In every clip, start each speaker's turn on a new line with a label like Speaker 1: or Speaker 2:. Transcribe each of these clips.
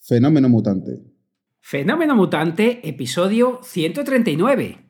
Speaker 1: Fenómeno Mutante.
Speaker 2: Fenómeno Mutante, episodio 139.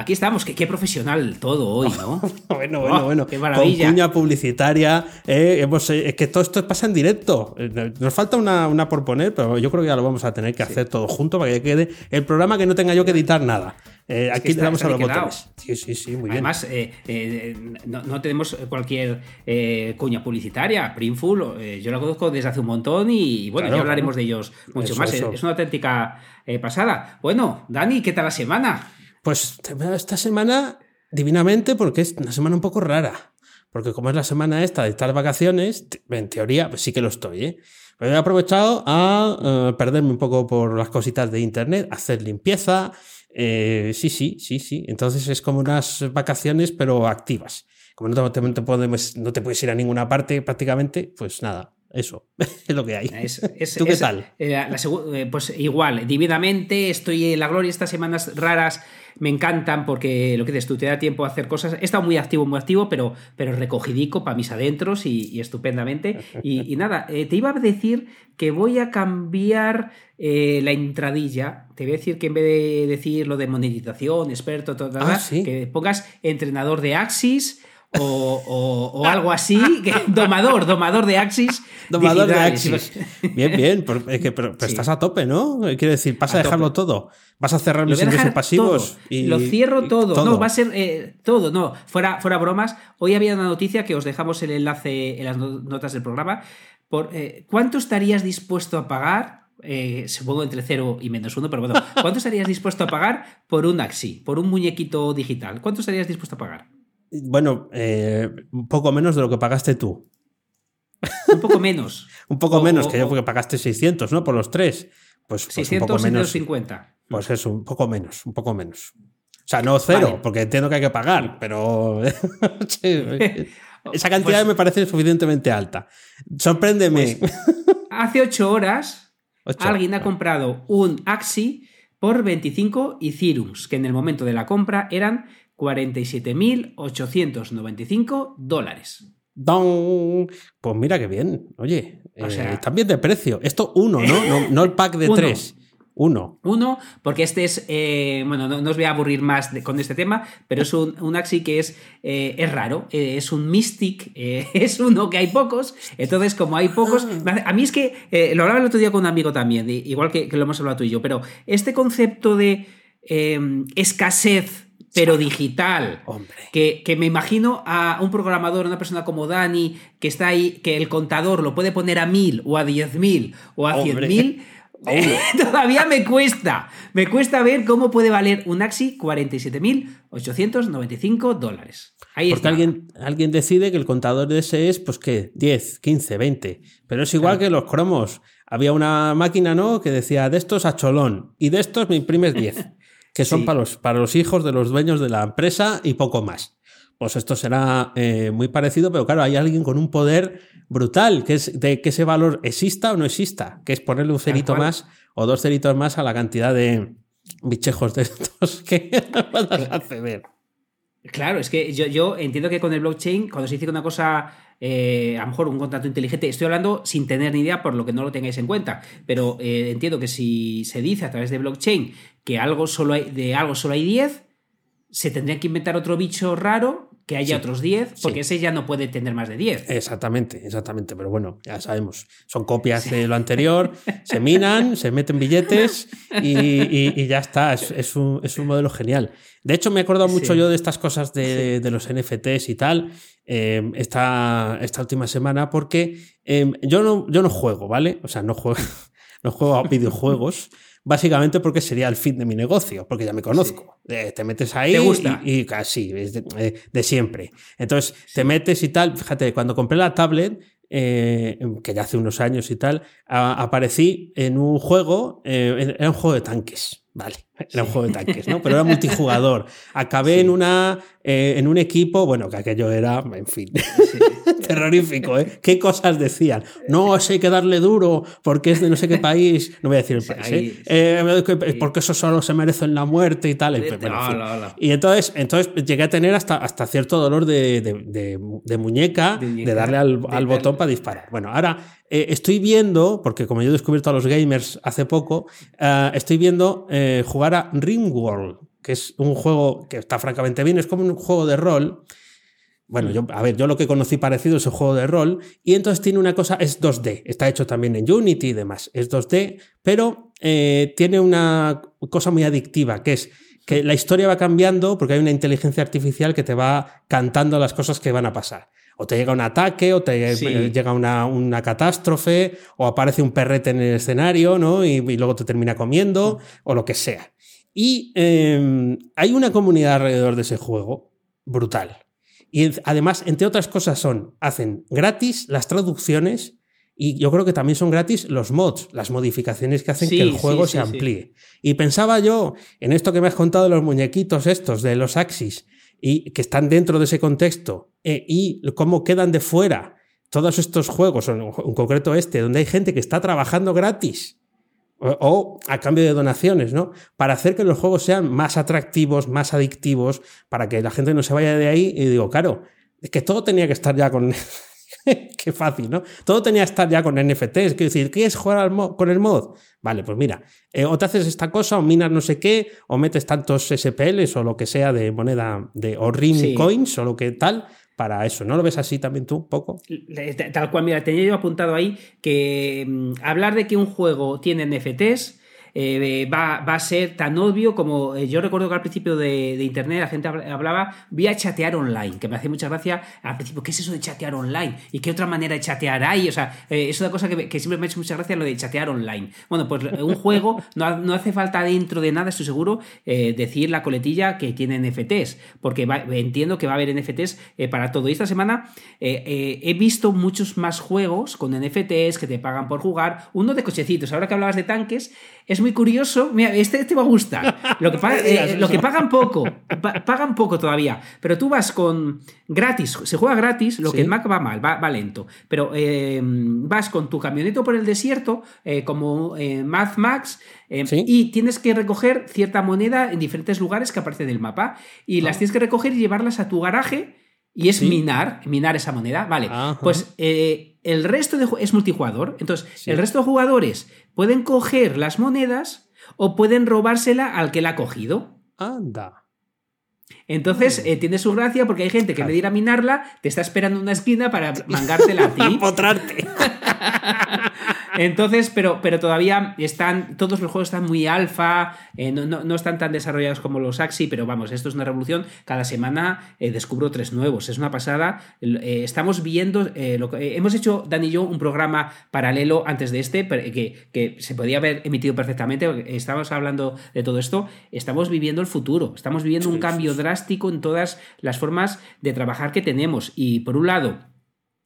Speaker 2: Aquí estamos, qué, profesional todo hoy, ¿no?
Speaker 3: bueno, bueno, bueno.
Speaker 2: Qué maravilla.
Speaker 3: Con cuña publicitaria. Eh, eh, es que todo esto pasa en directo. Eh, nos falta una, por poner, pero yo creo que ya lo vamos a tener que hacer todo junto para que quede el programa que no tenga yo que editar nada. aquí le damos a los botones.
Speaker 2: Sí, sí, sí, muy bien. Además, no, tenemos cualquier cuña publicitaria. Printful, yo lo conozco desde hace un montón y, bueno, ya hablaremos de ellos mucho más. Es una auténtica pasada. Bueno, Dani, ¿qué tal la semana?
Speaker 3: Pues esta semana, divinamente, porque es una semana un poco rara. Porque como es la semana esta de estas vacaciones, en teoría, pues sí que lo estoy, ¿eh? Pero he aprovechado a eh, perderme un poco por las cositas de internet, hacer limpieza. Eh, sí, sí, sí, sí. Entonces es como unas vacaciones, pero activas. Como no te, no te puedes ir a ninguna parte prácticamente, pues nada, eso es lo que hay. ¿Tú qué tal?
Speaker 2: pues igual, dividamente, estoy en la gloria estas semanas raras me encantan porque lo que dices tú, te da tiempo a hacer cosas. He estado muy activo, muy activo, pero, pero recogidico para mis adentros y, estupendamente. Y, nada, eh, te iba a decir que voy a cambiar eh, la intradilla. Te voy a decir que en vez de decir lo de monetización, experto, todo, ah, que pongas entrenador de Axis o, algo así, domador, domador de Axis.
Speaker 3: Domador de Axis. Bien, bien, pero, estás a tope, ¿no? Quiere decir, vas a, dejarlo todo. Vas a cerrar los ingresos pasivos.
Speaker 2: Y, lo cierro todo. No, va a ser eh, todo. No, fuera, fuera bromas. Hoy había una noticia que os dejamos el enlace en las notas del programa. Por, eh, ¿Cuánto estarías dispuesto a pagar? Eh, supongo entre 0 y menos 1, pero bueno, ¿cuánto estarías dispuesto a pagar por un Axi, por un muñequito digital? ¿Cuánto estarías dispuesto a pagar?
Speaker 3: Bueno, eh, un poco menos de lo que pagaste tú.
Speaker 2: Un poco menos.
Speaker 3: un poco menos, que yo porque pagaste 600, ¿no? Por los tres. Pues,
Speaker 2: 600 pues un poco menos.
Speaker 3: Pues eso, un poco menos, un poco menos. O sea, no cero, porque entiendo que hay que pagar, pero esa cantidad pues me parece suficientemente alta. Sorpréndeme.
Speaker 2: Pues, hace ocho horas alguien ha comprado un Axi por 25 Ethereums, que en el momento de la compra eran 47.895 dólares.
Speaker 3: Pues mira qué bien. Oye, o eh, sea, bien de precio. Esto uno, ¿no? No, el pack de tres. Uno.
Speaker 2: Uno, porque este es, eh, bueno, no, os voy a aburrir más con este tema, pero es un, un Axi que es, eh, es raro, es un Mystic, es uno que hay pocos, entonces como hay pocos, ah. a mí es que, lo hablaba el otro día con un amigo también, igual que, que, lo hemos hablado tú y yo, pero este concepto de escasez pero digital. Que, que, me imagino a un programador, una persona como Dani, que está ahí, que el contador lo puede poner a mil o a diez mil o a cien mil. Todavía me cuesta. Me cuesta ver cómo puede valer un Axi 47.895 dólares. Ahí
Speaker 3: Porque alguien, alguien decide que el contador de ese es, pues, ¿qué? 10, 15, 20. Pero es igual que los cromos. Había una máquina, ¿no? Que decía, de estos a cholón. Y de estos me imprimes 10. que son para, los, para los hijos de los dueños de la empresa y poco más. Pues esto será eh, muy parecido, pero claro, hay alguien con un poder brutal, que es de que ese valor exista o no exista, que es ponerle un cerito más o dos ceritos más a la cantidad de bichejos de estos que vas a acceder.
Speaker 2: Claro, es que yo, yo, entiendo que con el blockchain, cuando se dice una cosa, eh, a lo mejor un contrato inteligente, estoy hablando sin tener ni idea por lo que no lo tengáis en cuenta, pero eh, entiendo que si se dice a través de blockchain que algo solo hay, de algo solo hay 10, se tendría que inventar otro bicho raro que haya otros 10, porque ese ya no puede tener más de 10.
Speaker 3: Exactamente, exactamente. Pero bueno, ya sabemos, son copias de lo anterior, se minan, se meten billetes y, ya está. Es, un, modelo genial. De hecho, me he acordado mucho yo de estas cosas de, los NFTs y tal eh, esta, esta última semana porque eh, yo, no, yo no juego, ¿vale? O sea, no juego, no juego a videojuegos. Básicamente porque sería el fin de mi negocio, porque ya me conozco. Eh, te metes ahí y, casi, eh, de, siempre. Entonces, te metes y tal. Fíjate, cuando compré la tablet, eh, que ya hace unos años y tal, aparecí en un juego, era un juego de tanques. Vale, era un juego de tanques, ¿no? Pero era multijugador. Acabé en una eh, en un equipo, bueno, que aquello era, en fin, terrorífico, ¿eh? ¿Qué cosas decían? No, hay que darle duro porque es de no sé qué país, no voy a decir el país, ¿eh? eh porque eso solo se merecen la muerte y tal. Y entonces, entonces llegué a tener hasta, hasta cierto dolor de, de, muñeca, de, darle al, al botón para disparar. Bueno, ahora estoy viendo, porque como yo he descubierto a los gamers hace poco, estoy viendo jugar a Ringworld que es un juego que está francamente bien, es como un juego de rol. Bueno, yo, a ver, yo lo que conocí parecido es un juego de rol, y entonces tiene una cosa, es 2D, está hecho también en Unity y demás, es 2D, pero eh, tiene una cosa muy adictiva, que es que la historia va cambiando porque hay una inteligencia artificial que te va cantando las cosas que van a pasar. O te llega un ataque, o te llega una, una, catástrofe, o aparece un perrete en el escenario, ¿no? Y, y luego te termina comiendo, o lo que sea. Y em, hay una comunidad alrededor de ese juego brutal. Y además, entre otras cosas, son, hacen gratis las traducciones y yo creo que también son gratis los mods, las modificaciones que hacen que el juego se amplíe. Y pensaba yo en esto que me has contado de los muñequitos estos, de los Axis, y que están dentro de ese contexto, eh, y cómo quedan de fuera todos estos juegos, en concreto este, donde hay gente que está trabajando gratis o, a cambio de donaciones, ¿no? Para hacer que los juegos sean más atractivos, más adictivos, para que la gente no se vaya de ahí. Y digo, claro, es que todo tenía que estar ya con. Qué fácil, ¿no? Todo tenía que estar ya con NFTs. Quiero decir, ¿quieres jugar con el mod? Vale, pues mira, eh, o te haces esta cosa, o minas no sé qué, o metes tantos SPLs o lo que sea de moneda de o ring coins o lo que tal, para eso. ¿No lo ves así también tú, un poco?
Speaker 2: Tal cual, mira, tenía yo apuntado ahí que mm, hablar de que un juego tiene NFTs eh, va, a ser tan obvio como eh, yo recuerdo que al principio de, Internet la gente hablaba vía chatear online, que me hace mucha gracia al principio, ¿qué es eso de chatear online? ¿Y qué otra manera de chatear hay? O sea, eh, es una cosa que, siempre me ha hecho mucha gracia lo de chatear online. Bueno, pues un juego no, hace falta dentro de nada, estoy seguro, decir la coletilla que tiene NFTs, porque entiendo que va a haber NFTs para todo. Y esta semana he visto muchos más juegos con NFTs que te pagan por jugar, uno de cochecitos, ahora que hablabas de tanques, es muy curioso. Mira, este te va a gustar. Lo que, eh, lo que pagan poco, pagan poco todavía. Pero tú vas con gratis, se juega gratis, lo que en Mac va mal, va, lento. Pero eh, vas con tu camioneta por el desierto, eh, como Math Max, y tienes que recoger cierta moneda en diferentes lugares que aparecen en el mapa. Y las ah. tienes que recoger y llevarlas a tu garaje. Y es minar, minar esa moneda. Vale, pues el resto de es multijugador. Entonces, el resto de jugadores pueden coger las monedas o pueden robársela al que la ha cogido.
Speaker 3: Anda.
Speaker 2: Entonces, eh, tiene su gracia porque hay gente que me dirá a minarla, te está esperando en una esquina para mangártela a ti.
Speaker 3: Potrarte.
Speaker 2: Entonces, pero, pero todavía están, todos los juegos están muy alfa, eh, no, están tan desarrollados como los Axi, pero vamos, esto es una revolución. Cada semana eh, descubro tres nuevos, es una pasada. Eh, estamos viendo, lo que, hemos hecho, Dan y yo, un programa paralelo antes de este, que, que se podía haber emitido perfectamente, estábamos hablando de todo esto, estamos viviendo el futuro, estamos viviendo un cambio drástico en todas las formas de trabajar que tenemos. Y por un lado,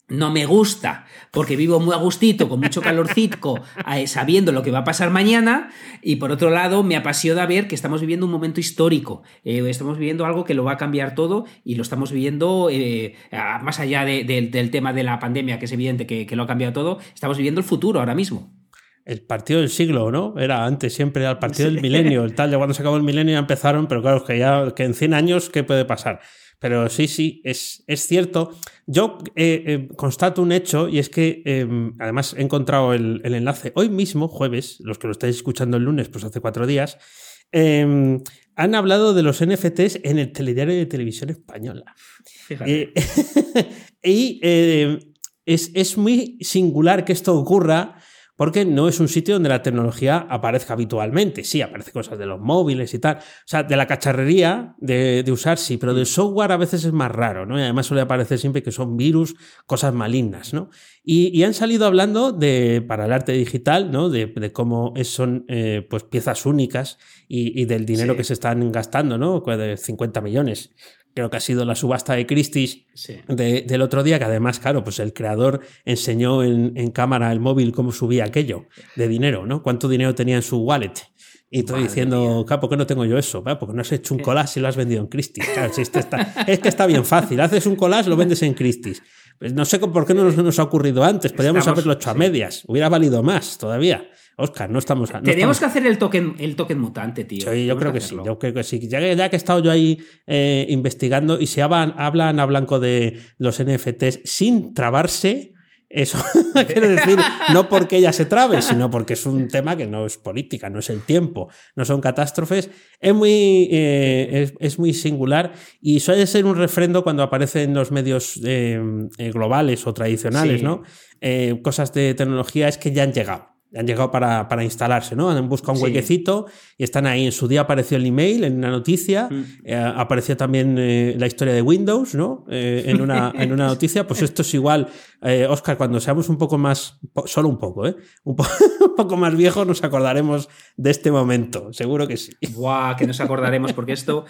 Speaker 2: no me gusta porque vivo muy a gustito, con mucho calorcito, eh, sabiendo lo que va a pasar mañana. Y por otro lado, me apasiona ver que estamos viviendo un momento histórico. Eh, estamos viviendo algo que lo va a cambiar todo y lo estamos viviendo eh, más allá del tema de la pandemia, que es evidente que, lo ha cambiado todo. Estamos viviendo el futuro ahora mismo.
Speaker 3: El partido del siglo, ¿no? Era antes siempre el partido del milenio. El tal, ya cuando se acabó el milenio ya empezaron, pero claro, que ya que en 100 años, ¿qué puede pasar? Pero sí, sí, es, es cierto. Yo eh, eh, constato un hecho y es que em, además he encontrado el, enlace hoy mismo, jueves, los que lo estáis escuchando el lunes, pues hace cuatro días. Em, han hablado de los NFTs en el telediario de televisión española.
Speaker 2: Fíjate.
Speaker 3: Eh, y es, es muy singular que esto ocurra porque no es un sitio donde la tecnología aparezca habitualmente. Sí, aparece cosas de los móviles y tal. O sea, de la cacharrería de, de usar, sí, pero del software a veces es más raro, ¿no? Y además suele aparecer siempre que son virus, cosas malignas, ¿no? Y, y han salido hablando de, para el arte digital, ¿no? De, de cómo son eh, pues piezas únicas y, y del dinero
Speaker 2: Sí.
Speaker 3: que se están gastando, ¿no? Pues De 50 millones. Creo que ha sido la subasta de Christie's
Speaker 2: Sí.
Speaker 3: de- del otro día, que además, claro, pues el creador enseñó en, en cámara el móvil cómo subía aquello de dinero, ¿no? Cuánto dinero tenía en su wallet. Y estoy
Speaker 2: Madre
Speaker 3: diciendo, claro, ¿por qué no tengo yo eso? Porque no has hecho un collage y lo has vendido en Christie's. Claro, si esto está, es que está bien fácil. Haces un collage, lo vendes en Christie's. Pues no sé por qué no nos, nos ha ocurrido antes. Podríamos
Speaker 2: Estamos-
Speaker 3: haberlo hecho a
Speaker 2: sí.
Speaker 3: medias. Hubiera valido más todavía. Oscar, no estamos. No
Speaker 2: Tenemos
Speaker 3: estamos-
Speaker 2: que hacer el token, el token mutante, tío.
Speaker 3: Sí, yo creo que sí, yo creo que sí. Ya que, ya que he estado yo ahí eh, investigando y se hablan, hablan a blanco de los NFTs sin trabarse, eso quiero decir, no porque ella se trabe, sino porque es un tema que no es política, no es el tiempo, no son catástrofes, es muy, eh, es, es muy singular y suele ser un refrendo cuando aparece en los medios eh, globales o tradicionales,
Speaker 2: Sí.
Speaker 3: ¿no? Cosas de tecnología es que ya han llegado. Han llegado para, para instalarse, ¿no? Han buscado un
Speaker 2: Sí.
Speaker 3: huequecito y están ahí. En su día apareció el email en una noticia,
Speaker 2: Mm.
Speaker 3: eh, apareció también eh, la historia de Windows, ¿no? Eh, en, una, en una noticia. Pues esto es igual, Oscar, cuando seamos un poco más, po- solo un poco, ¿eh? Un, po- un poco más viejos nos acordaremos de este momento, seguro que sí.
Speaker 2: Buah, que nos acordaremos, porque esto.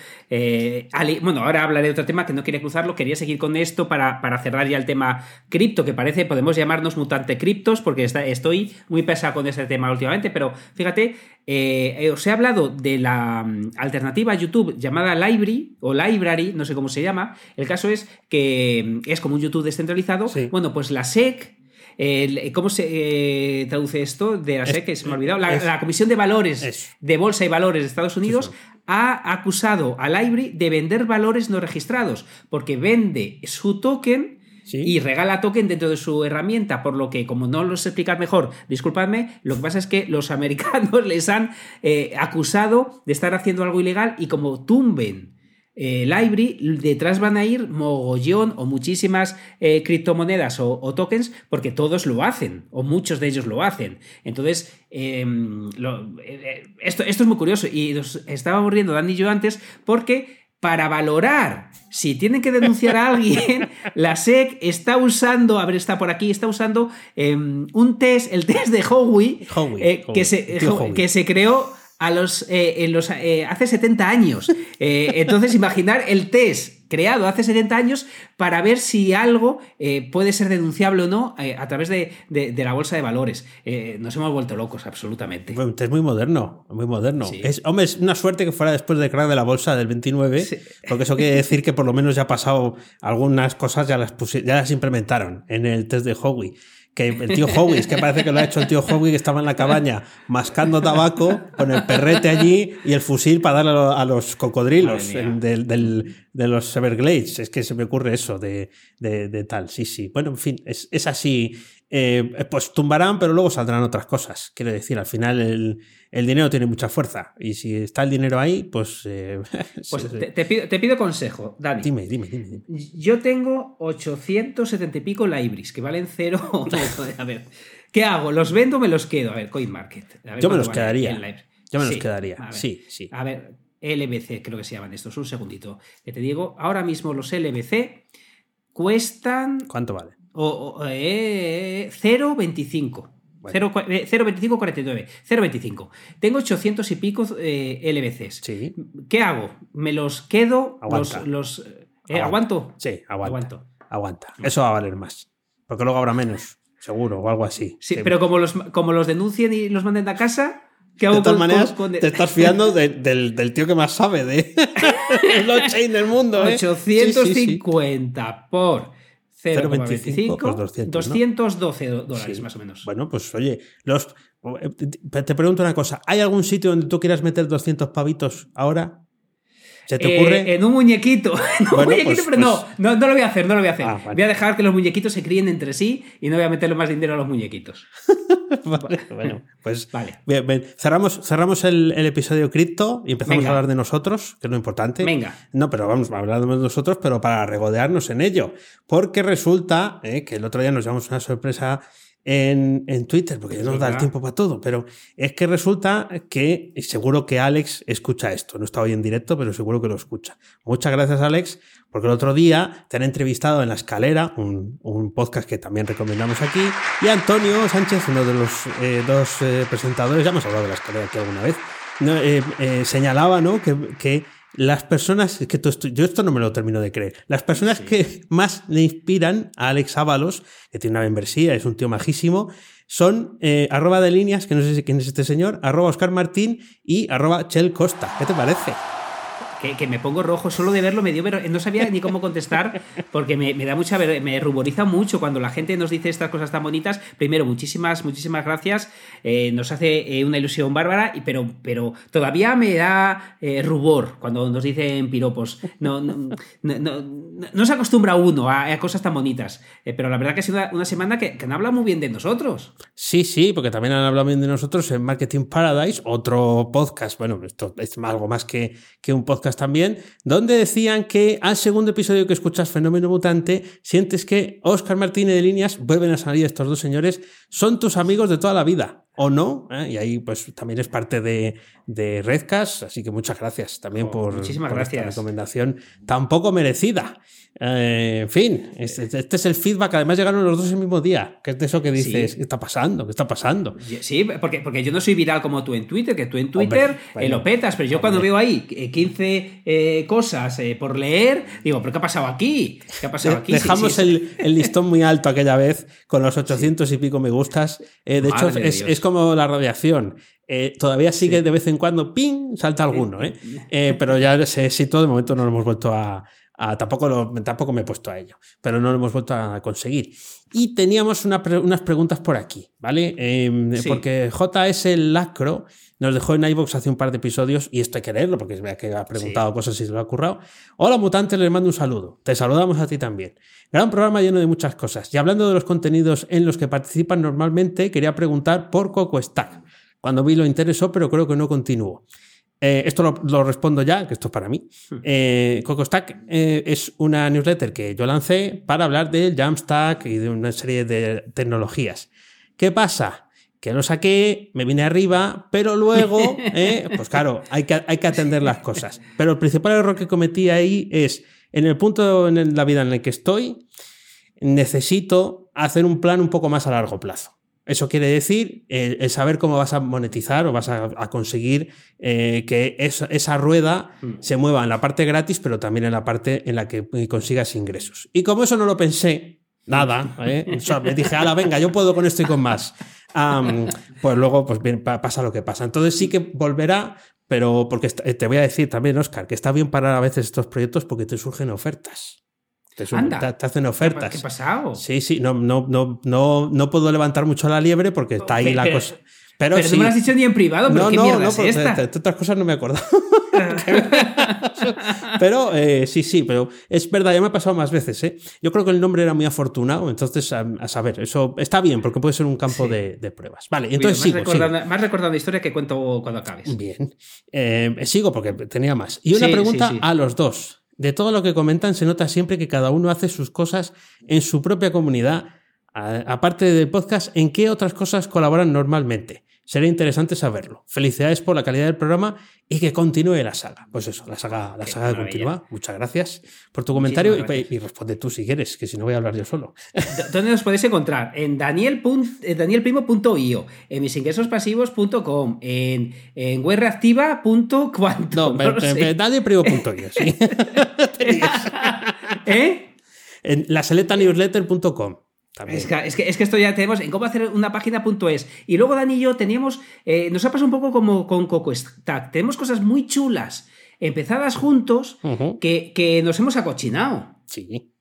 Speaker 2: Ali- bueno, ahora hablaré de otro tema que no quería cruzarlo. Quería seguir con esto para, para cerrar ya el tema cripto, que parece, podemos llamarnos mutante criptos, porque está- estoy muy pesado con este tema últimamente. Pero fíjate, eh, eh, os he hablado de la mm, alternativa a YouTube llamada Library o Library, no sé cómo se llama. El caso es que mm, es como un YouTube descentralizado.
Speaker 3: Sí.
Speaker 2: Bueno, pues la SEC. el- ¿Cómo se eh, traduce esto de la SEC? Que se me ha olvidado. La,
Speaker 3: es-
Speaker 2: la Comisión de Valores de Bolsa y Valores de Estados Unidos ha acusado a Library de vender valores no registrados, porque vende su token Y regala token dentro de su herramienta, por lo que, como no lo sé explicar mejor, disculpadme, lo que pasa es que los americanos les han eh, acusado de estar haciendo algo ilegal y como tumben eh, detrás van a ir mogollón o muchísimas eh, criptomonedas o, tokens, porque todos lo hacen, o muchos de ellos lo hacen. Entonces, lo- eh, esto, esto es muy curioso y nos estábamos riendo Dani y yo antes, porque para valorar si tienen que denunciar a alguien, la SEC está usando, a ver, está por aquí, está usando eh, un test, el test de Howie,
Speaker 3: Howie,
Speaker 2: eh,
Speaker 3: Howie,
Speaker 2: que, se, Howie. que se creó a los, eh, en los, eh, hace 70 años. Eh, entonces, imaginar el test creado hace 70 años para ver si algo eh, puede ser denunciable o no a través de, de- de la bolsa de valores. Nos hemos vuelto locos, absolutamente.
Speaker 3: Bueno, es muy moderno, muy moderno.
Speaker 2: Sí.
Speaker 3: Es, hombre, es una suerte que fuera después del crack de la bolsa del 29,
Speaker 2: Sí.
Speaker 3: porque eso quiere decir que por lo menos ya ha pasado algunas cosas, ya las, ya las implementaron en el test de Howie. Que el tío Howie, es que parece que lo ha hecho el tío Howie que estaba en la cabaña mascando tabaco con el perrete allí y el fusil para darle a lo- a los cocodrilos en- del- del- de los Everglades. Es que se me ocurre eso de, de- de tal. Sí, sí. Bueno, en fin, es, es así. Eh, pues tumbarán, pero luego saldrán otras cosas. Quiero decir, al final el, el dinero tiene mucha fuerza. Y si está el dinero ahí, pues. eh,
Speaker 2: Pues
Speaker 3: sí,
Speaker 2: te, te pido, te pido consejo, Dani.
Speaker 3: Dime, dime, dime. dime.
Speaker 2: Yo tengo 870 y pico libris que valen cero. a ver, ¿qué hago? ¿Los vendo o me los quedo? A ver, CoinMarket. A ver
Speaker 3: Yo me los
Speaker 2: vale
Speaker 3: quedaría. Yo me los quedaría.
Speaker 2: ver.
Speaker 3: Sí, sí.
Speaker 2: A ver, LBC creo que se llaman estos. Un segundito. Que te digo, ahora mismo los LBC cuestan
Speaker 3: ¿Cuánto vale?
Speaker 2: O, o, eh, 0,25.
Speaker 3: Bueno.
Speaker 2: 0, cua- eh, 0,25, 49. 0,25. Tengo 800 y pico eh, LBCs.
Speaker 3: Sí.
Speaker 2: ¿Qué hago? ¿Me los quedo?
Speaker 3: Aguanta.
Speaker 2: Los, los, eh,
Speaker 3: Aguanta.
Speaker 2: ¿Aguanto?
Speaker 3: Sí, aguanta.
Speaker 2: Aguanto.
Speaker 3: Aguanta. Eso va a valer más. Porque luego habrá menos, seguro, o algo así.
Speaker 2: Sí,
Speaker 3: Que-
Speaker 2: pero como los, como los denuncien y los manden a casa, ¿qué
Speaker 3: de
Speaker 2: hago
Speaker 3: todas
Speaker 2: con-
Speaker 3: maneras,
Speaker 2: con- con-
Speaker 3: te estás fiando de- del, del tío que más sabe de blockchain del mundo. ¿eh? Sí, sí, sí.
Speaker 2: 850 por 0,25,
Speaker 3: 0,25, pues 200, ¿no?
Speaker 2: 212 do- dólares
Speaker 3: Sí.
Speaker 2: más o menos.
Speaker 3: Bueno, pues oye, los, te te pregunto una cosa. ¿Hay algún sitio donde tú quieras meter 200 pavitos ahora? ¿Se te ocurre?
Speaker 2: Eh, en un muñequito. En un
Speaker 3: Bueno,
Speaker 2: muñequito,
Speaker 3: pues-
Speaker 2: pero no, no, no lo voy a hacer, no lo voy a hacer.
Speaker 3: Ah, vale.
Speaker 2: Voy a dejar que los muñequitos se críen entre sí y no voy a meterle más dinero a los muñequitos.
Speaker 3: Vale, bueno, pues
Speaker 2: Vale.
Speaker 3: bien, bien. cerramos, cerramos el, el episodio cripto y empezamos
Speaker 2: Venga.
Speaker 3: a hablar de nosotros, que es lo importante.
Speaker 2: Venga.
Speaker 3: No, pero vamos a hablar de nosotros, pero para regodearnos en ello. Porque resulta eh, que el otro día nos llevamos una sorpresa en, en Twitter, porque no nos da el tiempo para todo, pero es que resulta que, seguro que Alex escucha esto, no está hoy en directo, pero seguro que lo escucha. Muchas gracias, Alex, porque el otro día te han entrevistado en La Escalera, un, un podcast que también recomendamos aquí, y Antonio Sánchez, uno de los eh, dos eh, presentadores, ya hemos hablado de La Escalera aquí alguna vez, no, eh, señalaba ¿no? que, que las personas, es que esto- yo esto no me lo termino de creer, las personas que más le inspiran a Alex Ábalos, que tiene una membresía, es un tío majísimo, son eh, arroba de líneas, que no sé si quién es este señor, arroba Oscar Martín y arroba Chel Costa. ¿Qué te parece?
Speaker 2: Que, me pongo rojo solo de verlo, me dio ver- no sabía ni cómo contestar, porque me, me da mucha me ruboriza mucho cuando la gente nos dice estas cosas tan bonitas. Primero, muchísimas, muchísimas gracias. eh, nos hace eh, una ilusión bárbara, pero, pero todavía me da eh, rubor cuando nos dicen piropos. No, no, no, no- se acostumbra uno a, cosas tan bonitas. Pero la verdad que ha sido una, una semana que, que han hablado muy bien de nosotros.
Speaker 3: Sí, sí, porque también han hablado bien de nosotros en Marketing Paradise, otro podcast, bueno, esto es algo más que, que un podcast también, donde decían que al segundo episodio que escuchas Fenómeno Mutante, sientes que Oscar Martínez de Líneas vuelven a salir estos dos señores, son tus amigos de toda la vida. ¿O no? ¿Eh? Y ahí pues también es parte de, de Redcast, así que muchas gracias también
Speaker 2: Oh,
Speaker 3: por,
Speaker 2: muchísimas
Speaker 3: por esta
Speaker 2: gracias.
Speaker 3: recomendación tan poco merecida. Eh, en fin, este, este es el feedback. Además, llegaron los dos el mismo día, que es de eso que dices:
Speaker 2: Sí.
Speaker 3: ¿qué está pasando? ¿Qué está pasando?
Speaker 2: Sí, porque, porque yo no soy viral como tú en Twitter, que tú en Twitter
Speaker 3: Hombre,
Speaker 2: eh, lo petas, pero yo cuando veo ahí eh, 15 eh, cosas por leer, digo, ¿pero qué ha pasado aquí? ¿Qué ha pasado aquí?
Speaker 3: Dejamos
Speaker 2: sí,
Speaker 3: el, el listón muy alto aquella vez con los 800 y pico me gustas. De hecho,
Speaker 2: Madre
Speaker 3: es como la radiación. Eh, todavía sigue de vez en cuando, ¡ping! salta alguno. ¿eh? Eh, pero ya ese éxito de momento no lo hemos vuelto a. a- tampoco, lo- tampoco me he puesto a ello, pero no lo hemos vuelto a conseguir. Y teníamos una pre- unas preguntas por aquí, ¿vale? Eh,
Speaker 2: Sí.
Speaker 3: Porque JS Lacro nos dejó en iVoox hace un par de episodios, y esto hay que leerlo porque es verdad que ha preguntado cosas y se lo ha currado. Hola mutantes, les mando un saludo. Te saludamos a ti también. Gran programa lleno de muchas cosas. Y hablando de los contenidos en los que participan normalmente, quería preguntar por Coco Stack. Cuando vi lo interesó, pero creo que no continuó. Eh, esto lo, lo respondo ya, que esto es para mí. Eh, Coco Stack eh, es una newsletter que yo lancé para hablar del Jamstack y de una serie de tecnologías. ¿Qué pasa? Que lo saqué, me vine arriba, pero luego, eh, pues claro, hay que, hay que atender las cosas. Pero el principal error que cometí ahí es, en el punto en la vida en el que estoy, necesito hacer un plan un poco más a largo plazo. Eso quiere decir el, el saber cómo vas a monetizar o vas a, a conseguir eh, que esa, esa rueda se mueva en la parte gratis, pero también en la parte en la que consigas ingresos. Y como eso no lo pensé, nada, ¿eh? O sea, me dije, ala, venga, yo puedo con esto y con más. Pues luego pues bien, pa- pasa lo que pasa. Entonces sí que volverá, pero porque te voy a decir también, Oscar, que está bien parar a veces estos proyectos porque te surgen ofertas. Te, surgen-
Speaker 2: Anda.
Speaker 3: te- te hacen
Speaker 2: ¿Qué
Speaker 3: ofertas.
Speaker 2: ha pasado?
Speaker 3: Sí, sí, no, no, no, no, no puedo levantar mucho la liebre porque está ahí
Speaker 2: Pero-
Speaker 3: la cosa. Pero,
Speaker 2: Pero
Speaker 3: sí.
Speaker 2: no me lo has dicho ni en privado, pero
Speaker 3: no,
Speaker 2: ¿qué
Speaker 3: no,
Speaker 2: mierda
Speaker 3: no,
Speaker 2: es
Speaker 3: porque
Speaker 2: esta?
Speaker 3: de, de otras cosas no me acuerdo. pero eh, sí, sí, pero es verdad, ya me ha pasado más veces. ¿eh? Yo creo que el nombre era muy afortunado, entonces a, a saber, eso está bien porque puede ser un campo
Speaker 2: Sí.
Speaker 3: de, de pruebas. Vale, entonces sigo,
Speaker 2: más recordando la historia que cuento cuando acabes.
Speaker 3: Bien. Eh, sigo porque tenía más. Y una
Speaker 2: Sí,
Speaker 3: pregunta
Speaker 2: sí.
Speaker 3: a los dos. De todo lo que comentan, se nota siempre que cada uno hace sus cosas en su propia comunidad. Aparte del podcast, ¿en qué otras cosas colaboran normalmente? Sería interesante saberlo. Felicidades por la calidad del programa y que continúe la saga. Pues eso, la saga, la saga continúa. Muchas gracias por tu comentario y, responde tú si quieres, que si no voy a hablar yo solo.
Speaker 2: ¿Dónde nos podéis encontrar? En daniel danielprimo.io, en misingresospasivos.com, en, en webreactiva.quantum.
Speaker 3: No,
Speaker 2: no
Speaker 3: pero,
Speaker 2: lo sé.
Speaker 3: pero nadie primo.io, sí.
Speaker 2: ¿Eh?
Speaker 3: en la selectanewsletter.com. También.
Speaker 2: Es que, es, que, es que esto ya tenemos en cómo hacer una página.es. Y luego Dani y yo teníamos, eh, nos ha pasado un poco como con Coco Stack. Tenemos cosas muy chulas, empezadas juntos, que, que nos hemos acochinado.
Speaker 3: Sí.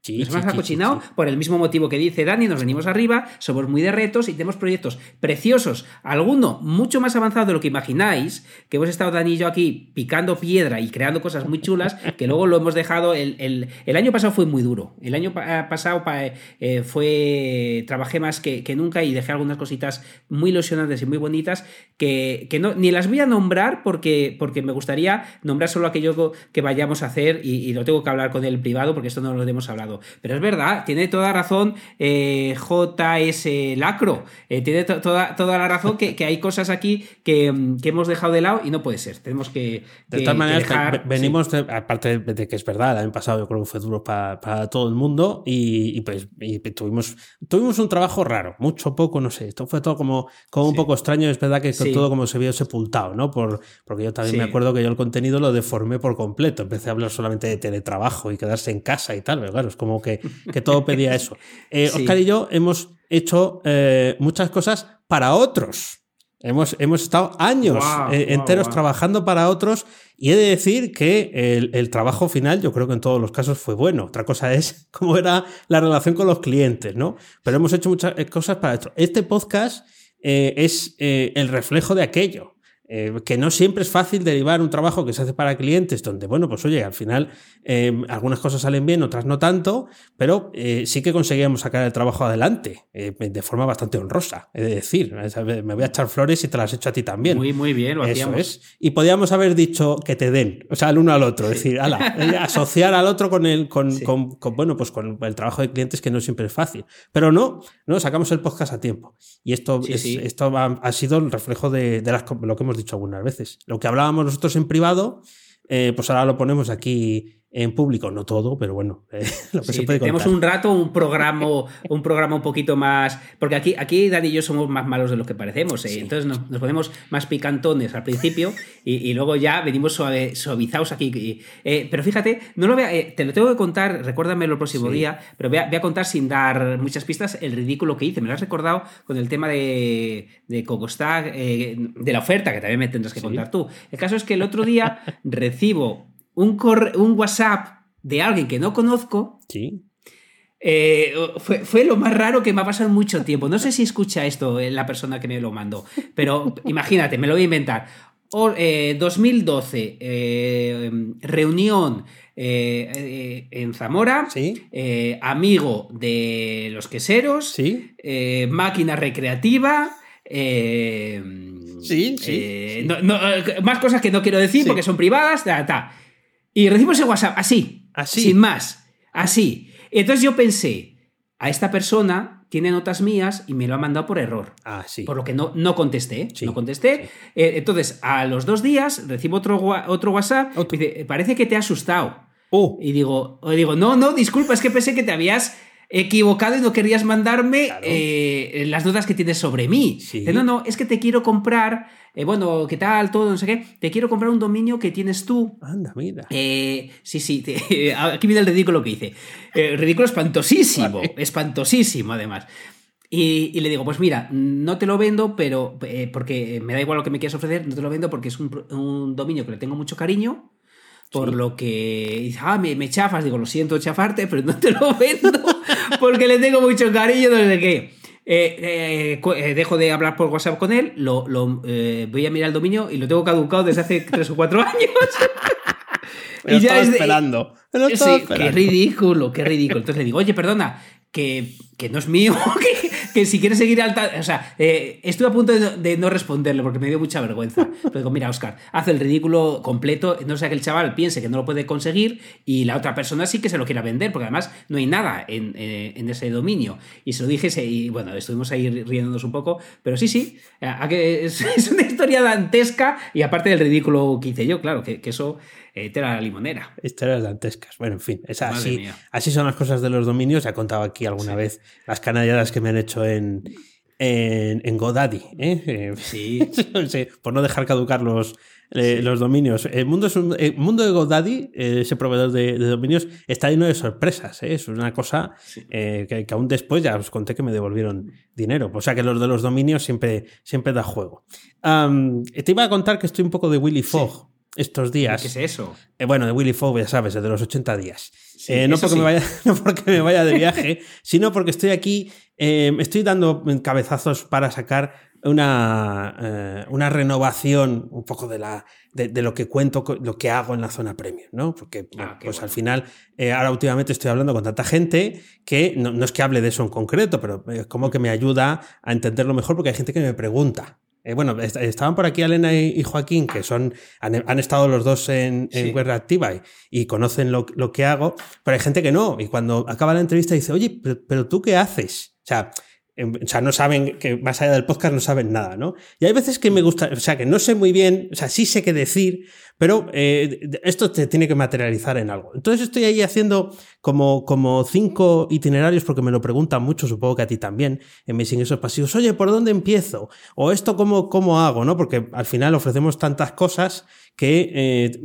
Speaker 3: Sí,
Speaker 2: nos
Speaker 3: sí,
Speaker 2: hemos acochinado
Speaker 3: sí,
Speaker 2: por el mismo motivo que dice Dani, nos venimos arriba, somos muy de retos y tenemos proyectos preciosos, alguno mucho más avanzado de lo que imagináis, que hemos estado Dani y yo aquí picando piedra y creando cosas muy chulas, que luego lo hemos dejado, el, el- el año pasado fue muy duro, el año pa- pasado pa- eh, fue, trabajé más que, que nunca y dejé algunas cositas muy ilusionantes y muy bonitas que, que no, ni las voy a nombrar porque, porque me gustaría nombrar solo aquello que vayamos a hacer y, y lo tengo que hablar con el privado porque esto no lo hemos hablado. Pero es verdad, tiene toda razón eh, JS Lacro, eh, tiene to- toda, toda la razón que, que hay cosas aquí que, mm, que hemos dejado de lado y no puede ser. Tenemos que...
Speaker 3: De
Speaker 2: que-
Speaker 3: todas
Speaker 2: que
Speaker 3: maneras,
Speaker 2: dejar-
Speaker 3: ve- venimos, de- aparte de, de que es verdad, el año pasado yo creo que fue duro pa- para todo el mundo y, y pues y tuvimos, tuvimos un trabajo raro, mucho poco, no sé, esto fue todo como, como un poco extraño, es verdad que
Speaker 2: Sí.
Speaker 3: todo como se vio sepultado, ¿no? Por, porque yo también me acuerdo que yo el contenido lo deformé por completo, empecé a hablar solamente de teletrabajo y quedarse en casa y tal, pero claro, es como que, que todo pedía eso. Eh,
Speaker 2: Sí.
Speaker 3: Oscar y yo hemos hecho eh, muchas cosas para otros. Hemos, hemos estado años eh, enteros trabajando para otros y he de decir que el, el trabajo final yo creo que en todos los casos fue bueno. Otra cosa es cómo era la relación con los clientes, ¿no? Pero hemos hecho muchas eh, cosas para esto. Este podcast eh, es eh, el reflejo de aquello. Eh, que no siempre es fácil derivar un trabajo que se hace para clientes, donde, bueno, pues oye, al final eh, algunas cosas salen bien, otras no tanto, pero eh, sí que conseguíamos sacar el trabajo adelante eh, de forma bastante honrosa, de decir. Me voy a echar flores y te las echo a ti también.
Speaker 2: Muy, muy bien, lo
Speaker 3: Eso
Speaker 2: hacíamos.
Speaker 3: es. Y podíamos haber dicho que te den, o sea, el uno al otro, es decir, ala, asociar al otro con el, con,
Speaker 2: Sí.
Speaker 3: con- con, bueno, pues con el trabajo de clientes que no siempre es fácil. Pero no, no, sacamos el podcast a tiempo. Y esto,
Speaker 2: Sí,
Speaker 3: es- esto ha, ha sido el reflejo de, de las, co- lo que hemos dicho algunas veces. Lo que hablábamos nosotros en privado, eh, pues ahora lo ponemos aquí en público, no todo, pero bueno, eh, lo que
Speaker 2: Sí,
Speaker 3: se puede
Speaker 2: tenemos un rato un programa, un programa un poquito más. Porque aquí, aquí Dani y yo somos más malos de lo que parecemos. ¿eh? Entonces nos, nos ponemos más picantones al principio y, y luego ya venimos suave- suavizados aquí. Y, eh, pero fíjate, no lo voy a- eh, te lo tengo que contar, recuérdamelo el próximo
Speaker 3: Sí.
Speaker 2: día, pero voy a, voy a contar sin dar muchas pistas el ridículo que hice. Me lo has recordado con el tema de, de Cocostag, de la oferta, que también me tendrás que contar tú. El caso es que el otro día recibo un, corre- un WhatsApp de alguien que no conozco
Speaker 3: Sí.
Speaker 2: eh, fue, fue lo más raro que me ha pasado en mucho tiempo. No sé si escucha esto eh, la persona que me lo mandó, pero imagínate, me lo voy a inventar. O- eh, 2012, eh, reunión en Zamora,
Speaker 3: Sí.
Speaker 2: amigo de los queseros,
Speaker 3: Sí.
Speaker 2: máquina recreativa. eh,
Speaker 3: Sí, sí,
Speaker 2: no- no, eh, más cosas que no quiero decir
Speaker 3: Sí.
Speaker 2: porque son privadas. Ta, ta. Y recibo ese WhatsApp así,
Speaker 3: Así.
Speaker 2: sin más, así. Entonces yo pensé, a esta persona tiene notas mías y me lo ha mandado por error.
Speaker 3: Ah, sí.
Speaker 2: Por lo que no, no contesté.
Speaker 3: Sí,
Speaker 2: no contesté.
Speaker 3: sí.
Speaker 2: Eh, entonces, a los dos días recibo otro, otro WhatsApp.
Speaker 3: Otro.
Speaker 2: y dice, parece que te ha asustado.
Speaker 3: Oh,
Speaker 2: Y digo, digo, no, no, disculpa, es que pensé que te habías equivocado y no querías mandarme
Speaker 3: Claro.
Speaker 2: eh, las dudas que tienes sobre mí.
Speaker 3: Sí.
Speaker 2: No, no, es que te quiero comprar, eh, bueno, ¿qué tal? Todo, no sé qué. Te quiero comprar un dominio que tienes tú.
Speaker 3: anda, mira.
Speaker 2: Eh, sí, sí, te- aquí viene el ridículo que hice. Ridículo espantosísimo,
Speaker 3: Vale.
Speaker 2: espantosísimo además. Y, y le digo, pues mira, no te lo vendo, pero porque me da igual lo que me quieras ofrecer, no te lo vendo porque es un dominio que le tengo mucho cariño. Por
Speaker 3: Sí.
Speaker 2: lo que dice, ah, me, me chafas, digo, lo siento chafarte, pero no te lo vendo porque le tengo mucho cariño, no sé qué. Eh, eh, eh, dejo de hablar por WhatsApp con él, lo, lo, voy a mirar el dominio y lo tengo caducado desde hace tres o cuatro años.
Speaker 3: Me lo estaba
Speaker 2: es de-
Speaker 3: esperando. Me lo
Speaker 2: qué ridículo, qué ridículo. Entonces le digo, oye, perdona, que, que no es mío, que, que si quieres seguir al ta- O sea, eh, estuve a punto de no, de responderle porque me dio mucha vergüenza. Pero digo, mira, Oscar, haz el ridículo completo, no sea que el chaval piense que no lo puede conseguir y la otra persona sí que se lo quiera vender, porque además no hay nada en, eh, en ese dominio. Y se lo dije y bueno, estuvimos ahí riéndonos un poco, pero sí, sí, es, una historia dantesca y aparte del ridículo que hice yo, claro, que eso te era la limonera.
Speaker 3: Historias dantescas. Bueno, en fin, es así, son las cosas de los dominios. Ya he contado aquí alguna vez las canalladas que me han hecho en, en, en GoDaddy. ¿eh?
Speaker 2: Sí.
Speaker 3: por no dejar caducar los, eh, los dominios. El mundo, es un- el mundo de GoDaddy, eh, ese proveedor de, de dominios, está lleno de sorpresas. ¿eh? Es una cosa que, que aún después ya os conté que me devolvieron dinero. O sea que los de los dominios siempre, siempre da juego. Te iba a contar que estoy un poco de Willy Fogg. Estos días.
Speaker 2: ¿Qué es eso?
Speaker 3: Eh, bueno, de Willy Fogg, ya sabes, de los 80 días. Eh, no, porque me vaya, no porque me vaya de viaje, sino porque estoy aquí, eh, estoy dando cabezazos para sacar una, una renovación un poco de, la, de, lo que cuento, lo que hago en la zona premium, ¿no? Porque
Speaker 2: Ah,
Speaker 3: pues
Speaker 2: bueno.
Speaker 3: al final, ahora últimamente estoy hablando con tanta gente que no, no es que hable de eso en concreto, pero es como que me ayuda a entenderlo mejor porque hay gente que me pregunta. Eh, bueno, est- estaban por aquí Elena y, y Joaquín, que son, han, han estado los dos en. Web Reactiva y, y conocen lo, lo que hago, pero hay gente que no. Y cuando acaba la entrevista dice, oye, pero, pero tú qué haces? O sea, o sea, no saben que más allá del podcast no saben nada, ¿no? Y hay veces que me gusta, o sea, que no sé muy bien, o sea, sí sé qué decir, pero eh, esto te tiene que materializar en algo. Entonces estoy ahí haciendo como, como cinco itinerarios porque me lo preguntan mucho, supongo que a ti también, en mis ingresos pasivos. Oye, ¿por dónde empiezo? O esto, ¿cómo, cómo hago? ¿no? Porque al final ofrecemos tantas cosas que eh,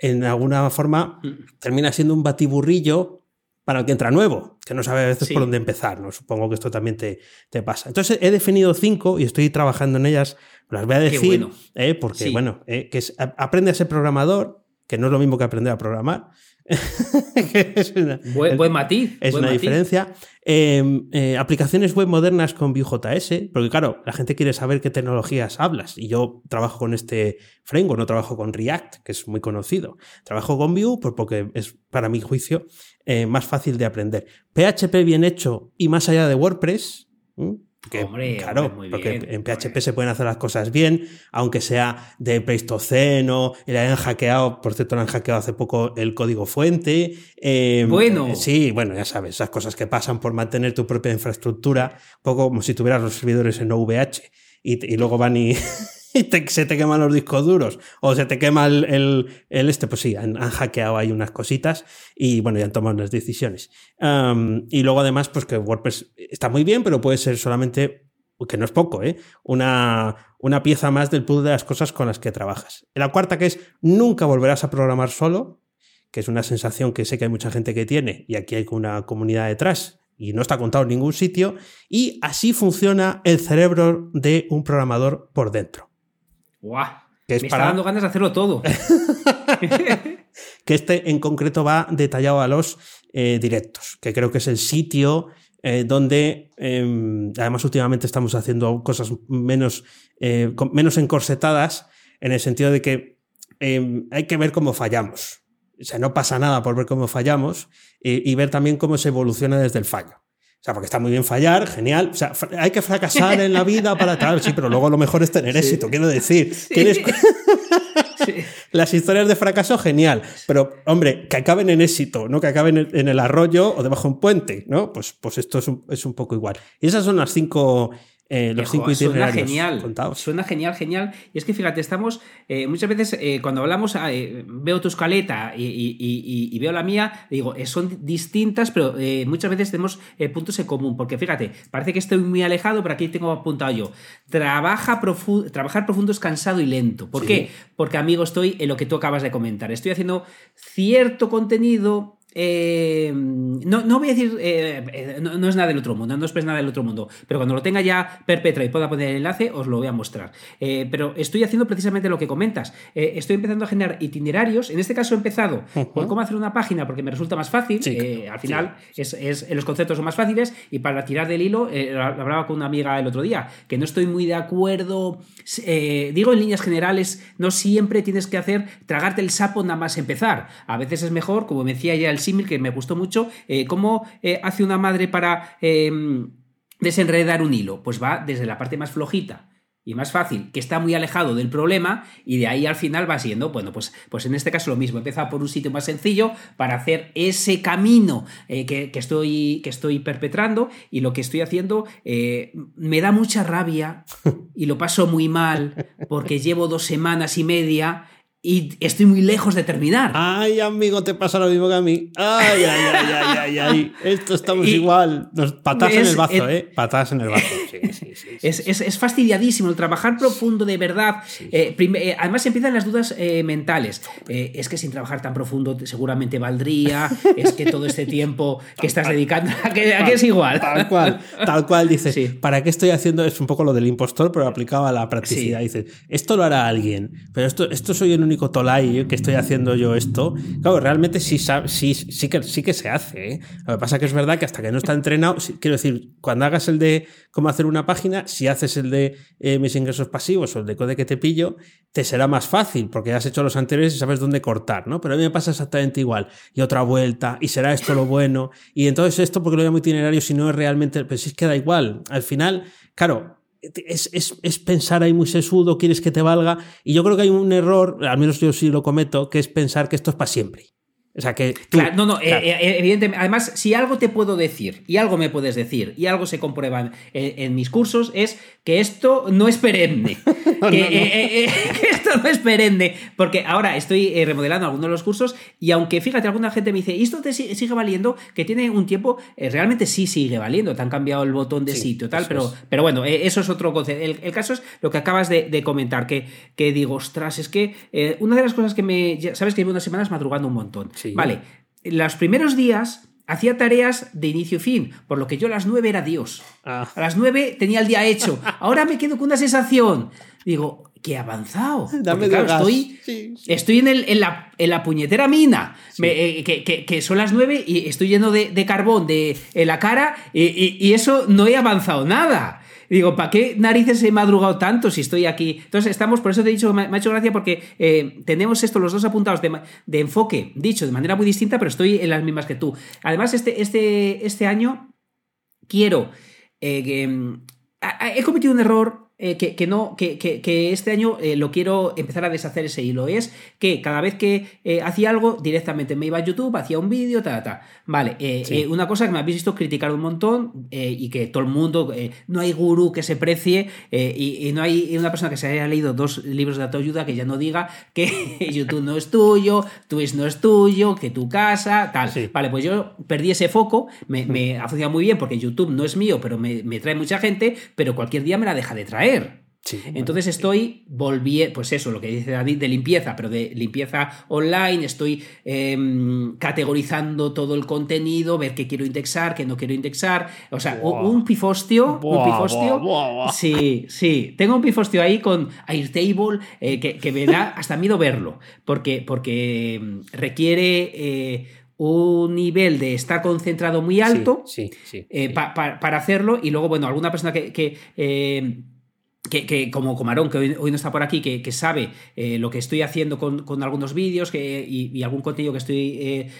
Speaker 3: en alguna forma termina siendo un batiburrillo para el que entra nuevo, que no sabe a veces
Speaker 2: Sí.
Speaker 3: por dónde empezar, ¿no? Supongo que esto también te, te pasa. Entonces he definido cinco y estoy trabajando en ellas, las voy a decir,
Speaker 2: bueno.
Speaker 3: eh, porque
Speaker 2: Sí.
Speaker 3: bueno, eh, que es, aprende a ser programador, que no es lo mismo que aprender a programar. es una,
Speaker 2: Buen, buen matiz.
Speaker 3: es
Speaker 2: buen
Speaker 3: una
Speaker 2: matiz.
Speaker 3: diferencia. Eh, eh, aplicaciones web modernas con Vue.js, porque claro, la gente quiere saber qué tecnologías hablas. Y yo trabajo con este framework, no trabajo con React, que es muy conocido. Trabajo con Vue pues porque es, para mi juicio, eh, más fácil de aprender. PHP bien hecho y más allá de WordPress. ¿m? Que,
Speaker 2: Hombre,
Speaker 3: claro,
Speaker 2: hombre, muy
Speaker 3: porque
Speaker 2: bien,
Speaker 3: en PHP
Speaker 2: hombre.
Speaker 3: se pueden hacer las cosas bien, aunque sea de Pleistoceno, y le hayan hackeado, por cierto, le han hackeado hace poco el código fuente. eh,
Speaker 2: Bueno.
Speaker 3: eh, Sí, bueno, ya sabes, esas cosas que pasan por mantener tu propia infraestructura, un poco como si tuvieras los servidores en OVH y, y luego van y, se te queman los discos duros o se te quema el, el- este, pues sí, han, hackeado ahí unas cositas y bueno, ya han tomado unas decisiones. Am, y luego además, pues que WordPress está muy bien, pero puede ser solamente, que no es poco, ¿eh? una, una pieza más del pool de las cosas con las que trabajas. La cuarta que es, nunca volverás a programar solo, que es una sensación que sé que hay mucha gente que tiene y aquí hay una comunidad detrás y no está contado en ningún sitio y así funciona el cerebro de un programador por dentro.
Speaker 2: Guau.
Speaker 3: Que es
Speaker 2: Me
Speaker 3: para-
Speaker 2: está dando ganas de hacerlo todo.
Speaker 3: que este en concreto va detallado a los eh, directos, que creo que es el sitio eh, donde eh, además últimamente estamos haciendo cosas menos, eh, con- menos encorsetadas en el sentido de que eh, hay que ver cómo fallamos. O sea, no pasa nada por ver cómo fallamos y ver también cómo se evoluciona desde el fallo. O sea, porque está muy bien fallar, genial. O sea, hay que fracasar en la vida para tal, sí, pero luego lo mejor es tener éxito, quiero decir. ¿Quieres-
Speaker 2: Sí.
Speaker 3: las historias de fracaso, genial. Pero, hombre, que acaben en éxito, no que acaben en- en el arroyo o debajo de un puente, ¿no? Pues, pues esto es un, es un poco igual. Y esas son las cinco, eh, los cinco
Speaker 2: suena genial.
Speaker 3: contados.
Speaker 2: Suena genial, genial. Y es que fíjate, estamos. eh, muchas veces eh, cuando hablamos, eh, veo tu escaleta y, y- y- y veo la mía, digo, son distintas, pero muchas veces tenemos puntos en común. Porque fíjate, parece que estoy muy alejado, pero aquí tengo apuntado yo. Trabaja trabajar profundo es cansado y lento. ¿Por
Speaker 3: Sí.
Speaker 2: qué? Porque, amigo, estoy en lo que tú acabas de comentar. Estoy haciendo cierto contenido. Eh, no, no voy a decir, eh, eh, no, no es nada del otro mundo, no es nada del otro mundo, pero cuando lo tenga ya perpetra y pueda poner el enlace, os lo voy a mostrar. Eh, pero estoy haciendo precisamente lo que comentas. Estoy empezando a generar itinerarios. En este caso he empezado por cómo hacer una página porque me resulta más fácil.
Speaker 3: Sí,
Speaker 2: al final es, es- los conceptos son más fáciles y para tirar del hilo, lo hablaba con una amiga el otro día, que no estoy muy de acuerdo. digo en líneas generales, no siempre tienes que hacer tragarte el sapo nada más empezar. A veces es mejor, como me decía ya el símil, que me gustó mucho, eh, cómo eh, hace una madre para eh, desenredar un hilo. Pues va desde la parte más flojita y más fácil, que está muy alejado del problema, y de ahí al final va siendo, bueno, pues, pues en este caso lo mismo, empezar por un sitio más sencillo para hacer ese camino eh, que, que estoy, que estoy perpetrando, y lo que estoy haciendo eh, me da mucha rabia y lo paso muy mal porque llevo dos semanas y media y estoy muy lejos de terminar.
Speaker 3: Ay, amigo, te pasa lo mismo que a mí. Ay, ay, ay, ay, ay, ay. Esto estamos
Speaker 2: Y-
Speaker 3: igual. Nos, patadas en el bazo, ¿eh? Patadas en el bazo. sí. Sí, sí,
Speaker 2: es, es, es, fastidiadísimo el trabajar profundo de verdad. Eh, eh, además empiezan las dudas eh, mentales. Es que sin trabajar tan profundo seguramente valdría. es que todo este tiempo que estás dedicando a que, a que es igual.
Speaker 3: Tal cual, tal cual dices. ¿Para qué estoy haciendo? Es un poco lo del impostor, pero aplicado a la practicidad. Dices, esto lo hará alguien, pero esto, esto soy el único tolai que estoy haciendo yo esto. Claro, realmente sí, sí, sí, que, sí que se hace. Lo que pasa que es verdad que hasta que no está entrenado, quiero decir, cuando hagas el de cómo hacer una página, si haces el de eh, mis ingresos pasivos o el de code que te pillo, te será más fácil porque has hecho los anteriores y sabes dónde cortar, ¿no? Pero a mí me pasa exactamente igual. Y otra vuelta, y será esto lo bueno. Y entonces esto porque lo llamo itinerario si no es realmente, pues si es que da igual. Al final, claro, es, es, es, pensar ahí muy sesudo, quieres que te valga. Y yo creo que hay un error, al menos yo sí lo cometo, que es pensar que esto es para siempre. O sea que.
Speaker 2: claro, no, no, eh, eh, evidentemente. Además, si algo te puedo decir, y algo me puedes decir, y algo se comprueba en, mis cursos, es que esto no es perenne. que, esto no es perenne. Porque ahora estoy eh, remodelando algunos de los cursos, y aunque fíjate, alguna gente me dice, ¿y esto te sigue valiendo? Que tiene un tiempo, realmente sí sigue valiendo. Te han cambiado el botón de sitio, tal, pero, pero bueno, eso es otro concepto. El, caso es lo que acabas de, comentar, que, que digo, ostras, es que una de las cosas que me. Sabes que llevo unas semanas madrugando un montón. Vale, los primeros días hacía tareas de inicio y fin, por lo que yo a las nueve era Dios. Ah. A las nueve tenía el día hecho. Ahora me quedo con una sensación. Digo, que he avanzado.
Speaker 3: Dame
Speaker 2: estoy, estoy en, el, en, la, en, la, puñetera mina, eh, que, que, son las nueve y estoy lleno de, de carbón de, en la cara y, y eso no he avanzado nada digo, ¿para qué narices he madrugado tanto si estoy aquí? Entonces estamos, por eso te he dicho, me, ha hecho gracia porque eh, tenemos esto los dos apuntados de, enfoque, dicho de manera muy distinta, pero estoy en las mismas que tú. Además, este, este, este año quiero... Eh, mm, he cometido un error eh, que, no, que, que, este año eh, lo quiero empezar a deshacer ese hilo. Es que cada vez que eh, hacía algo, directamente me iba a YouTube, hacía un vídeo, ta, ta. Vale, una cosa que me habéis visto criticar un montón y que todo el mundo, no hay gurú que se precie y, no hay una persona que se haya leído dos libros de autoayuda que ya no diga que YouTube no es tuyo, Twitch no es tuyo, que tu casa, tal. Vale, pues yo perdí ese foco, me, me, ha funcionado muy bien porque YouTube no es mío, pero me, me trae mucha gente, pero cualquier día me la deja de traer. Entonces estoy volviendo, pues eso, lo que dice David, de limpieza, pero de limpieza online, estoy em, categorizando todo el contenido, ver qué quiero indexar, qué no quiero indexar, o sea, un pifostio, un pifostio, sí, sí, tengo un pifostio ahí con Airtable eh, que, me da hasta miedo verlo, porque, porque em, requiere... Eh, un nivel de estar concentrado muy alto eh, para hacerlo y luego, bueno, alguna persona que, que, como Comarón, que hoy, no está por aquí, que, sabe eh, lo que estoy haciendo con, algunos vídeos y, algún contenido que estoy eh,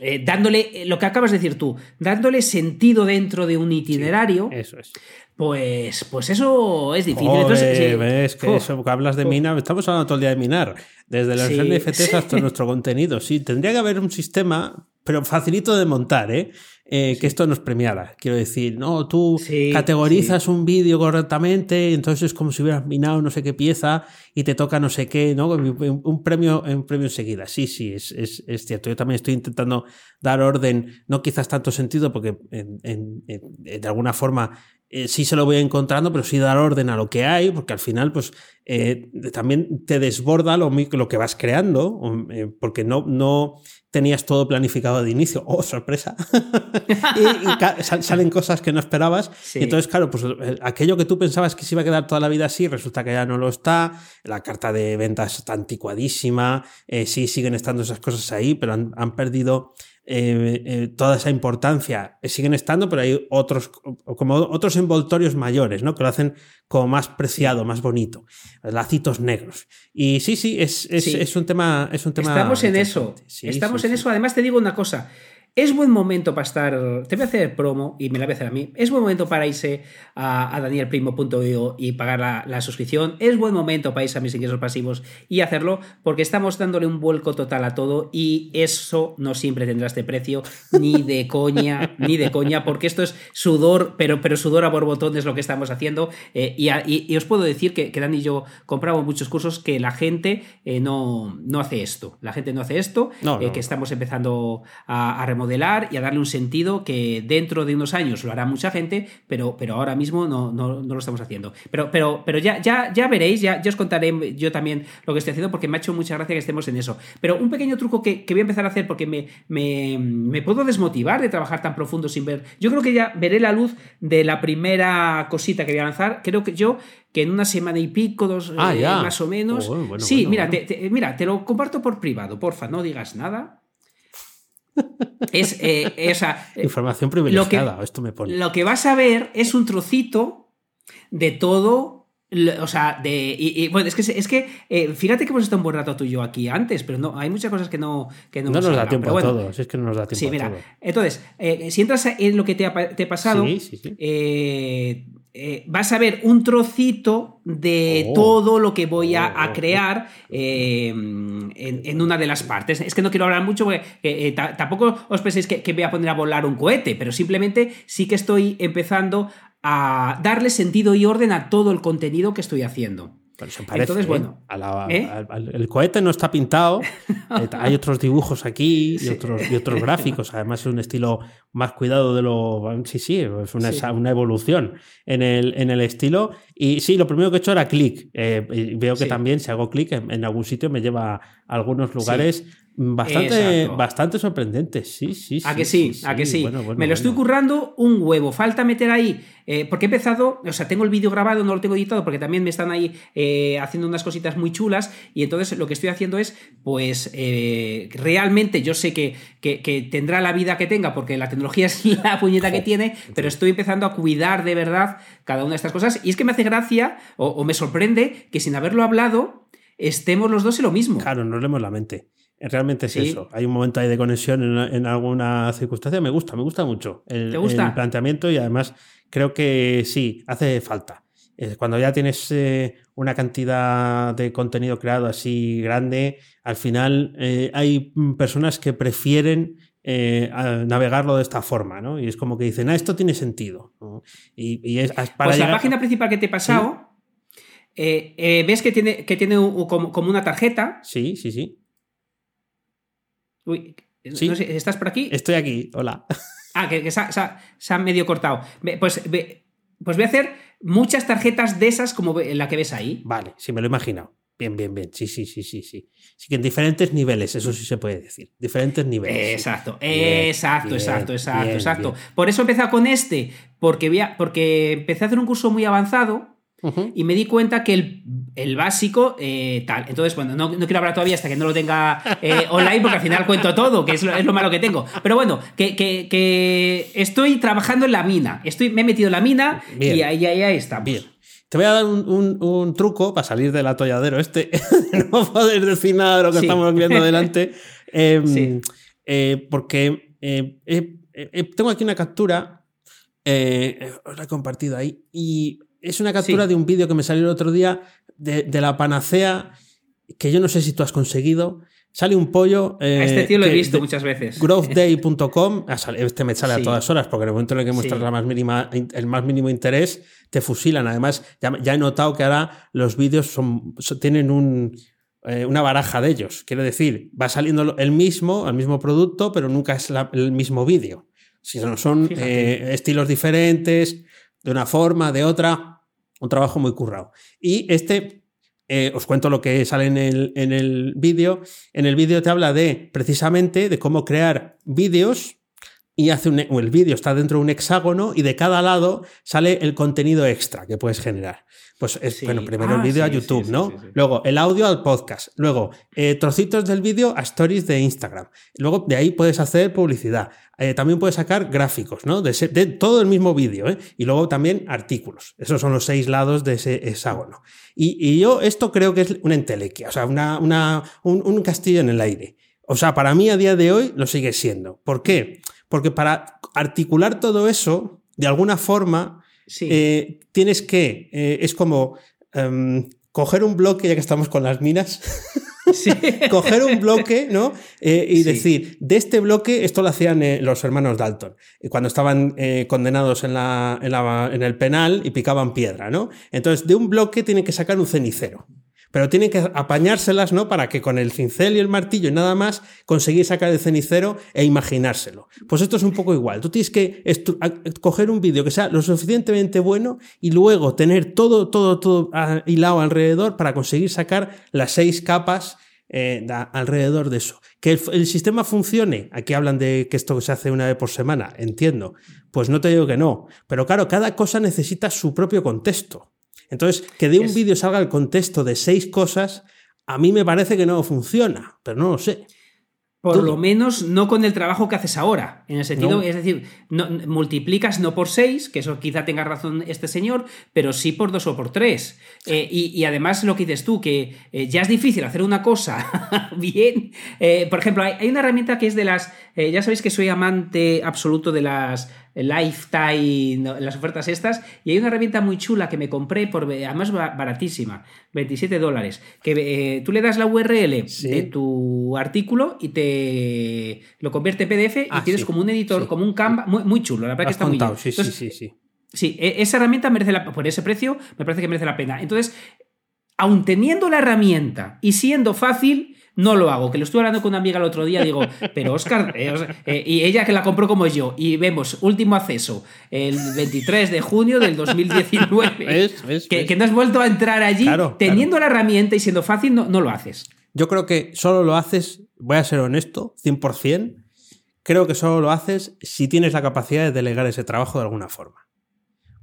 Speaker 2: eh, dándole, lo que acabas de decir tú, dándole sentido dentro de un itinerario.
Speaker 3: eso es.
Speaker 2: Pues, pues eso es difícil.
Speaker 3: ves que eso que hablas de minar, estamos hablando todo el día de minar, desde los NFTs hasta nuestro contenido. Sí, tendría que haber un sistema, pero facilito de montar, ¿eh? Eh, que esto nos premiara. Quiero decir, no, tú categorizas un vídeo correctamente, entonces es como si hubieras minado no sé qué pieza y te toca no sé qué, ¿no? Un premio, un premio enseguida. Sí, sí, es, es, es cierto. Yo también estoy intentando dar orden, no quizás tanto sentido, porque de alguna forma eh, sí se lo voy encontrando, pero sí dar orden a lo que hay, porque al final, pues eh, también te desborda lo, lo que vas creando, porque no, no tenías todo planificado de inicio. ¡Oh, sorpresa! y, salen cosas que no esperabas. Y entonces, claro, pues eh, aquello que tú pensabas que se iba a quedar toda la vida así, resulta que ya no lo está. La carta de ventas está anticuadísima. Eh, sí, siguen estando esas cosas ahí, pero han, han perdido eh, eh, toda esa importancia eh, siguen estando, pero hay otros, como otros envoltorios mayores, ¿no? Que lo hacen como más preciado, más bonito. Lacitos negros. Y sí, sí, es, es, un tema. Es un tema
Speaker 2: Estamos en eso. Estamos en eso. Además, te digo una cosa. Es buen momento para estar. Te voy a hacer promo y me la voy a hacer a mí. Es buen momento para irse a, danielprimo.io y pagar la, suscripción. Es buen momento para irse a mis ingresos pasivos y hacerlo porque estamos dándole un vuelco total a todo y eso no siempre tendrá este precio, ni de coña, ni de coña, porque esto es sudor, pero, pero sudor a borbotón es lo que estamos haciendo. Eh, y, os puedo decir que, que Dani y yo compramos muchos cursos que la gente eh, no, no hace esto. La gente no hace esto, eh, que estamos empezando a, a remodelar remodelar y a darle un sentido que dentro de unos años lo hará mucha gente, pero, pero ahora mismo no, no, no lo estamos haciendo. Pero, pero, pero ya, ya, ya veréis, ya, ya os contaré yo también lo que estoy haciendo porque me ha hecho mucha gracia que estemos en eso. Pero un pequeño truco que, que voy a empezar a hacer porque me, me, me, puedo desmotivar de trabajar tan profundo sin ver. Yo creo que ya veré la luz de la primera cosita que voy a lanzar. Creo que yo que en una semana y pico, dos
Speaker 3: Ah,
Speaker 2: eh, más o menos.
Speaker 3: Oh, bueno,
Speaker 2: sí,
Speaker 3: bueno,
Speaker 2: mira,
Speaker 3: bueno.
Speaker 2: Te, te- mira, te lo comparto por privado, porfa, no digas nada. Es, eh, eh, o sea, eh,
Speaker 3: Información privilegiada, esto me pone.
Speaker 2: lo que vas a ver es un trocito de todo. lo- O sea, de. Y, y, bueno, es que, es que eh, fíjate que hemos estado un buen rato tú y yo aquí antes, pero no, hay muchas cosas que no. Que no,
Speaker 3: No nos da tiempo a
Speaker 2: bueno.
Speaker 3: todo, si es que no nos da tiempo
Speaker 2: Sí,
Speaker 3: a
Speaker 2: mira.
Speaker 3: todo.
Speaker 2: Entonces, eh, si entras en lo que te ha, te ha pasado,
Speaker 3: Sí, sí, sí.
Speaker 2: eh, eh, vas a ver un trocito de
Speaker 3: Oh.
Speaker 2: todo lo que voy a,
Speaker 3: Oh,
Speaker 2: a crear eh, en, en una de las partes. Es que no quiero hablar mucho porque eh, ta- tampoco os penséis que, que voy a poner a volar un cohete, pero simplemente sí que estoy empezando a darle sentido y orden a todo el contenido que estoy haciendo.
Speaker 3: Pero se parece,
Speaker 2: Entonces,
Speaker 3: ¿eh?
Speaker 2: bueno,
Speaker 3: A la-
Speaker 2: ¿eh?
Speaker 3: el cohete no está pintado. eh, hay otros dibujos aquí y,
Speaker 2: Sí.
Speaker 3: otros, y otros gráficos. Además, es un estilo más cuidado de lo. Sí, sí, es una,
Speaker 2: Sí.
Speaker 3: una evolución en el, en el estilo. Y sí, lo primero que he hecho era clic. Eh, veo que
Speaker 2: Sí.
Speaker 3: también, si hago clic en, en algún sitio, me lleva a algunos lugares bastante,
Speaker 2: Exacto.
Speaker 3: bastante sorprendentes. Sí, sí, sí.
Speaker 2: ¿A que sí? ¿A que sí?
Speaker 3: Bueno, bueno,
Speaker 2: Me lo estoy currando un huevo. Falta meter ahí, eh, porque he empezado, o sea, tengo el vídeo grabado, no lo tengo editado, porque también me están ahí eh, haciendo unas cositas muy chulas, y entonces lo que estoy haciendo es, pues, eh, realmente yo sé que, que- que tendrá la vida que tenga, porque la tecnología es la puñeta que tiene, pero estoy empezando a cuidar de verdad cada una de estas cosas, y es que me hace gracia, o, o me sorprende, que sin haberlo hablado, estemos los dos en lo mismo.
Speaker 3: Claro, nos leemos la mente. Realmente es
Speaker 2: Sí.
Speaker 3: eso. Hay un momento ahí de conexión en, en alguna circunstancia. Me gusta, me gusta mucho el,
Speaker 2: ¿Te gusta?
Speaker 3: el planteamiento y además creo que sí, hace falta. Eh, Cuando ya tienes eh, una cantidad de contenido creado así grande, al final eh, hay personas que prefieren eh, a- navegarlo de esta forma, ¿no? Y es como que dicen, ah, esto tiene sentido. ¿no? Y, y es para
Speaker 2: pues la página principal que te he pasado, eh, eh, ves que tiene, que tiene un- como, como una tarjeta.
Speaker 3: Sí, sí, sí.
Speaker 2: Uy,
Speaker 3: Sí.
Speaker 2: no sé, ¿estás por aquí?
Speaker 3: Estoy aquí, hola.
Speaker 2: Ah, que, que se, ha, se se ha medio cortado. Pues, pues voy a hacer muchas tarjetas de esas como la que ves ahí.
Speaker 3: Vale, sí, me lo he imaginado. Bien, bien, bien. Sí, sí, sí, sí, sí. Sí que en diferentes niveles, eso sí se puede decir. Diferentes niveles. sí.
Speaker 2: Exacto,
Speaker 3: Bien,
Speaker 2: exacto,
Speaker 3: bien,
Speaker 2: exacto, exacto,
Speaker 3: bien,
Speaker 2: exacto. Por eso he empezado con este, porque, voy a- porque empecé a hacer un curso muy avanzado
Speaker 3: Ujú.
Speaker 2: y me di cuenta que el, el básico eh, tal. Entonces, bueno, no, no quiero hablar todavía hasta que no lo tenga eh, online porque al final cuento todo, que es lo, es lo malo que tengo. Pero bueno, que, que- que estoy trabajando en la mina. Estoy, me he metido en la mina y ahí, ahí, ahí estamos.
Speaker 3: Bien. Te voy a dar un, un- un truco para salir del atolladero este. no poder decir nada de lo que
Speaker 2: Sí.
Speaker 3: estamos viendo delante. Em,
Speaker 2: Sí.
Speaker 3: eh, porque eh, tengo aquí una captura. eh, os la he compartido ahí. Y es una captura
Speaker 2: Sí.
Speaker 3: de un vídeo que me salió el otro día de, de la panacea que yo no sé si tú has conseguido. Sale un pollo. eh,
Speaker 2: A este tío lo he visto
Speaker 3: de-
Speaker 2: muchas veces.
Speaker 3: growthday.com, ah, este me sale a todas horas, porque en el momento en el que muestras
Speaker 2: Sí.
Speaker 3: la más mínima, el más mínimo interés, te fusilan. Además, ya, ya he notado que ahora los vídeos son, son- tienen un, eh, una baraja de ellos. Quiero decir, va saliendo el mismo, el mismo producto, pero nunca es la- el mismo vídeo. Sino son
Speaker 2: Fíjate.
Speaker 3: eh, estilos diferentes, de una forma, de otra. Un trabajo muy currado. Y este eh, os cuento lo que sale en el, en el vídeo. En el vídeo te habla de precisamente de cómo crear vídeos y hace un, o el vídeo está dentro de un hexágono y de cada lado sale el contenido extra que puedes generar. Pues es,
Speaker 2: Sí.
Speaker 3: bueno, primero el
Speaker 2: Ah,
Speaker 3: vídeo a YouTube,
Speaker 2: sí,
Speaker 3: ¿no? Luego el audio al podcast. Luego eh, trocitos del vídeo a stories de Instagram. Luego de ahí puedes hacer publicidad. Eh, también puedes sacar gráficos, ¿no? De, ese- de todo el mismo vídeo, ¿eh? Y luego también artículos. Esos son los seis lados de ese hexágono. Y, y yo esto creo que es una entelequia, o sea, una, una- un, un castillo en el aire. O sea, para mí a día de hoy lo sigue siendo. ¿Por qué? Porque para articular todo eso, de alguna forma,
Speaker 2: Sí.
Speaker 3: eh, tienes que, eh, es como em, coger un bloque, ya que estamos con las minas,
Speaker 2: Sí.
Speaker 3: coger un bloque, ¿no? Eh, y
Speaker 2: Sí.
Speaker 3: decir, de este bloque, esto lo hacían eh, los hermanos Dalton, cuando estaban eh, condenados en, la, en, la- en el penal y picaban piedra, ¿no? Entonces, de un bloque tienen que sacar un cenicero. Pero tienen que apañárselas, ¿no? Para que con el cincel y el martillo y nada más conseguir sacar el cenicero e imaginárselo. Pues esto es un poco igual. Tú tienes que coger un vídeo que sea lo suficientemente bueno y luego tener todo, todo, todo hilado alrededor para conseguir sacar las seis capas eh, alrededor de eso. Que el, sistema funcione, aquí hablan de que esto se hace una vez por semana, entiendo. Pues no te digo que no. Pero claro, cada cosa necesita su propio contexto. Entonces, que de un vídeo salga el contexto de seis cosas, a mí me parece que no funciona, pero no lo sé.
Speaker 2: Por lo menos no con el trabajo que haces ahora. En el sentido, es decir, no, multiplicas no por seis, que eso quizá tenga razón este señor, pero sí por dos o por tres. Eh, y, además lo que dices tú, que eh, ya es difícil hacer una cosa bien. Eh, por ejemplo, hay, una herramienta que es de las. ya sabéis que soy amante absoluto de las Lifetime, las ofertas estas, y hay una herramienta muy chula que me compré, por, además baratísima, 27 dólares, que eh, tú le das la URL de tu artículo y te lo convierte en PDF y ah, tienes como un editor, como un Canva, muy, muy, chulo, la verdad que está muy bien.
Speaker 3: Sí, sí, sí, sí.
Speaker 2: Sí, e, esa herramienta merece la por ese precio, me parece que merece la pena. Entonces, aun teniendo la herramienta y siendo fácil, no lo hago. Que lo estuve hablando con una amiga el otro día, digo, pero Oscar, eh, eh, y ella que la compró como yo, y vemos último acceso el 23 de junio del 2019, que, no has vuelto a entrar allí, teniendo la herramienta y siendo fácil, no, no lo haces.
Speaker 3: Yo creo que solo lo haces, voy a ser honesto, 100%, creo que solo lo haces si tienes la capacidad de delegar ese trabajo de alguna forma.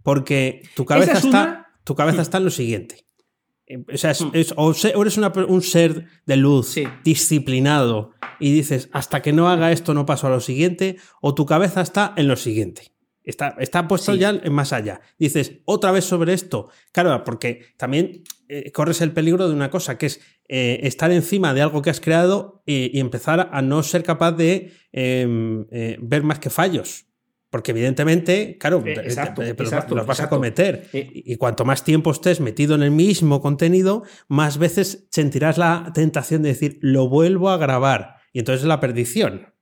Speaker 3: Porque tu cabeza, está, tu cabeza está en lo siguiente. O sea, hmm. o eres un ser de luz disciplinado y dices, hasta que no haga esto no paso a lo siguiente, o tu cabeza está en lo siguiente. Está, está puesto ya más allá. Dices, otra vez sobre esto. Claro, porque también eh, corres el peligro de una cosa, que es eh, estar encima de algo que has creado y, empezar a no ser capaz de em, eh, ver más que fallos. Porque evidentemente, claro, eh, los vas a cometer. Eh, y cuanto más tiempo estés metido en el mismo contenido, más veces sentirás la tentación de decir, lo vuelvo a grabar. Y entonces es la perdición.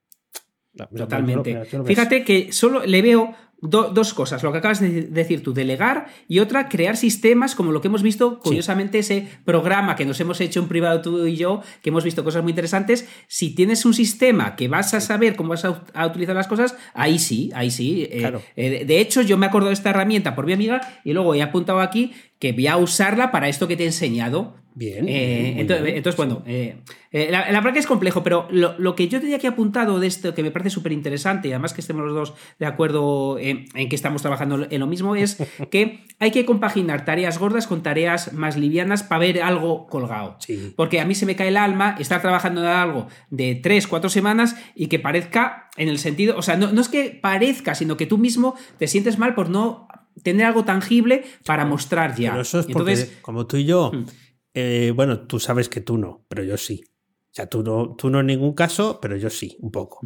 Speaker 2: Totalmente. Fíjate que solo le veo dos cosas, lo que acabas de decir tú, delegar y otra, crear sistemas como lo que hemos visto, curiosamente, ese programa que nos hemos hecho en privado tú y yo, que hemos visto cosas muy interesantes. Si tienes un sistema que vas a saber cómo vas a, utilizar las cosas, ahí sí, ahí sí. Eh, eh, de hecho, yo me acuerdo de esta herramienta por mi amiga y luego he apuntado aquí que voy a usarla para esto que te he enseñado.
Speaker 3: Bien.
Speaker 2: Eh, entonces, bueno, eh, eh, la, verdad que es complejo, pero lo, que yo tenía que apuntado de esto, que me parece súper interesante, y además que estemos los dos de acuerdo en, que estamos trabajando en lo mismo, es que hay que compaginar tareas gordas con tareas más livianas para ver algo colgado. Porque a mí se me cae el alma estar trabajando en algo de tres, cuatro semanas y que parezca en el sentido, o sea, no, no es que parezca, sino que tú mismo te sientes mal por no tener algo tangible para mostrar ya.
Speaker 3: Pero eso es Entonces, como tú y yo, hmm. eh, bueno, tú sabes que tú no, pero yo sí. O sea, tú no, tú no en ningún caso, pero yo sí, un poco.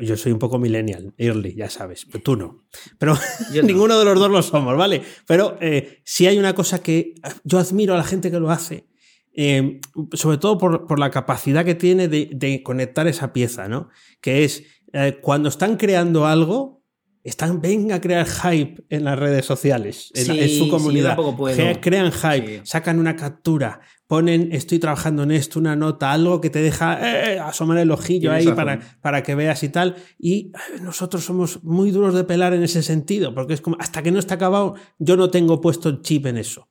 Speaker 3: yo soy un poco millennial, early, ya sabes, pero tú no. Pero ninguno de los dos lo somos, ¿vale? Pero eh, si hay una cosa que yo admiro a la gente que lo hace, eh, sobre todo por, la capacidad que tiene de, conectar esa pieza, ¿no? Que es cuando están creando algo, están, venga a crear hype en las redes sociales, en, su comunidad. Crean hype, sacan una captura, ponen estoy trabajando en esto, una nota, algo que te deja eh, asomar el ojillo ahí para, para, que veas y tal. Y eh, nosotros somos muy duros de pelar en ese sentido, porque es como, hasta que no está acabado, yo no tengo puesto el chip en eso.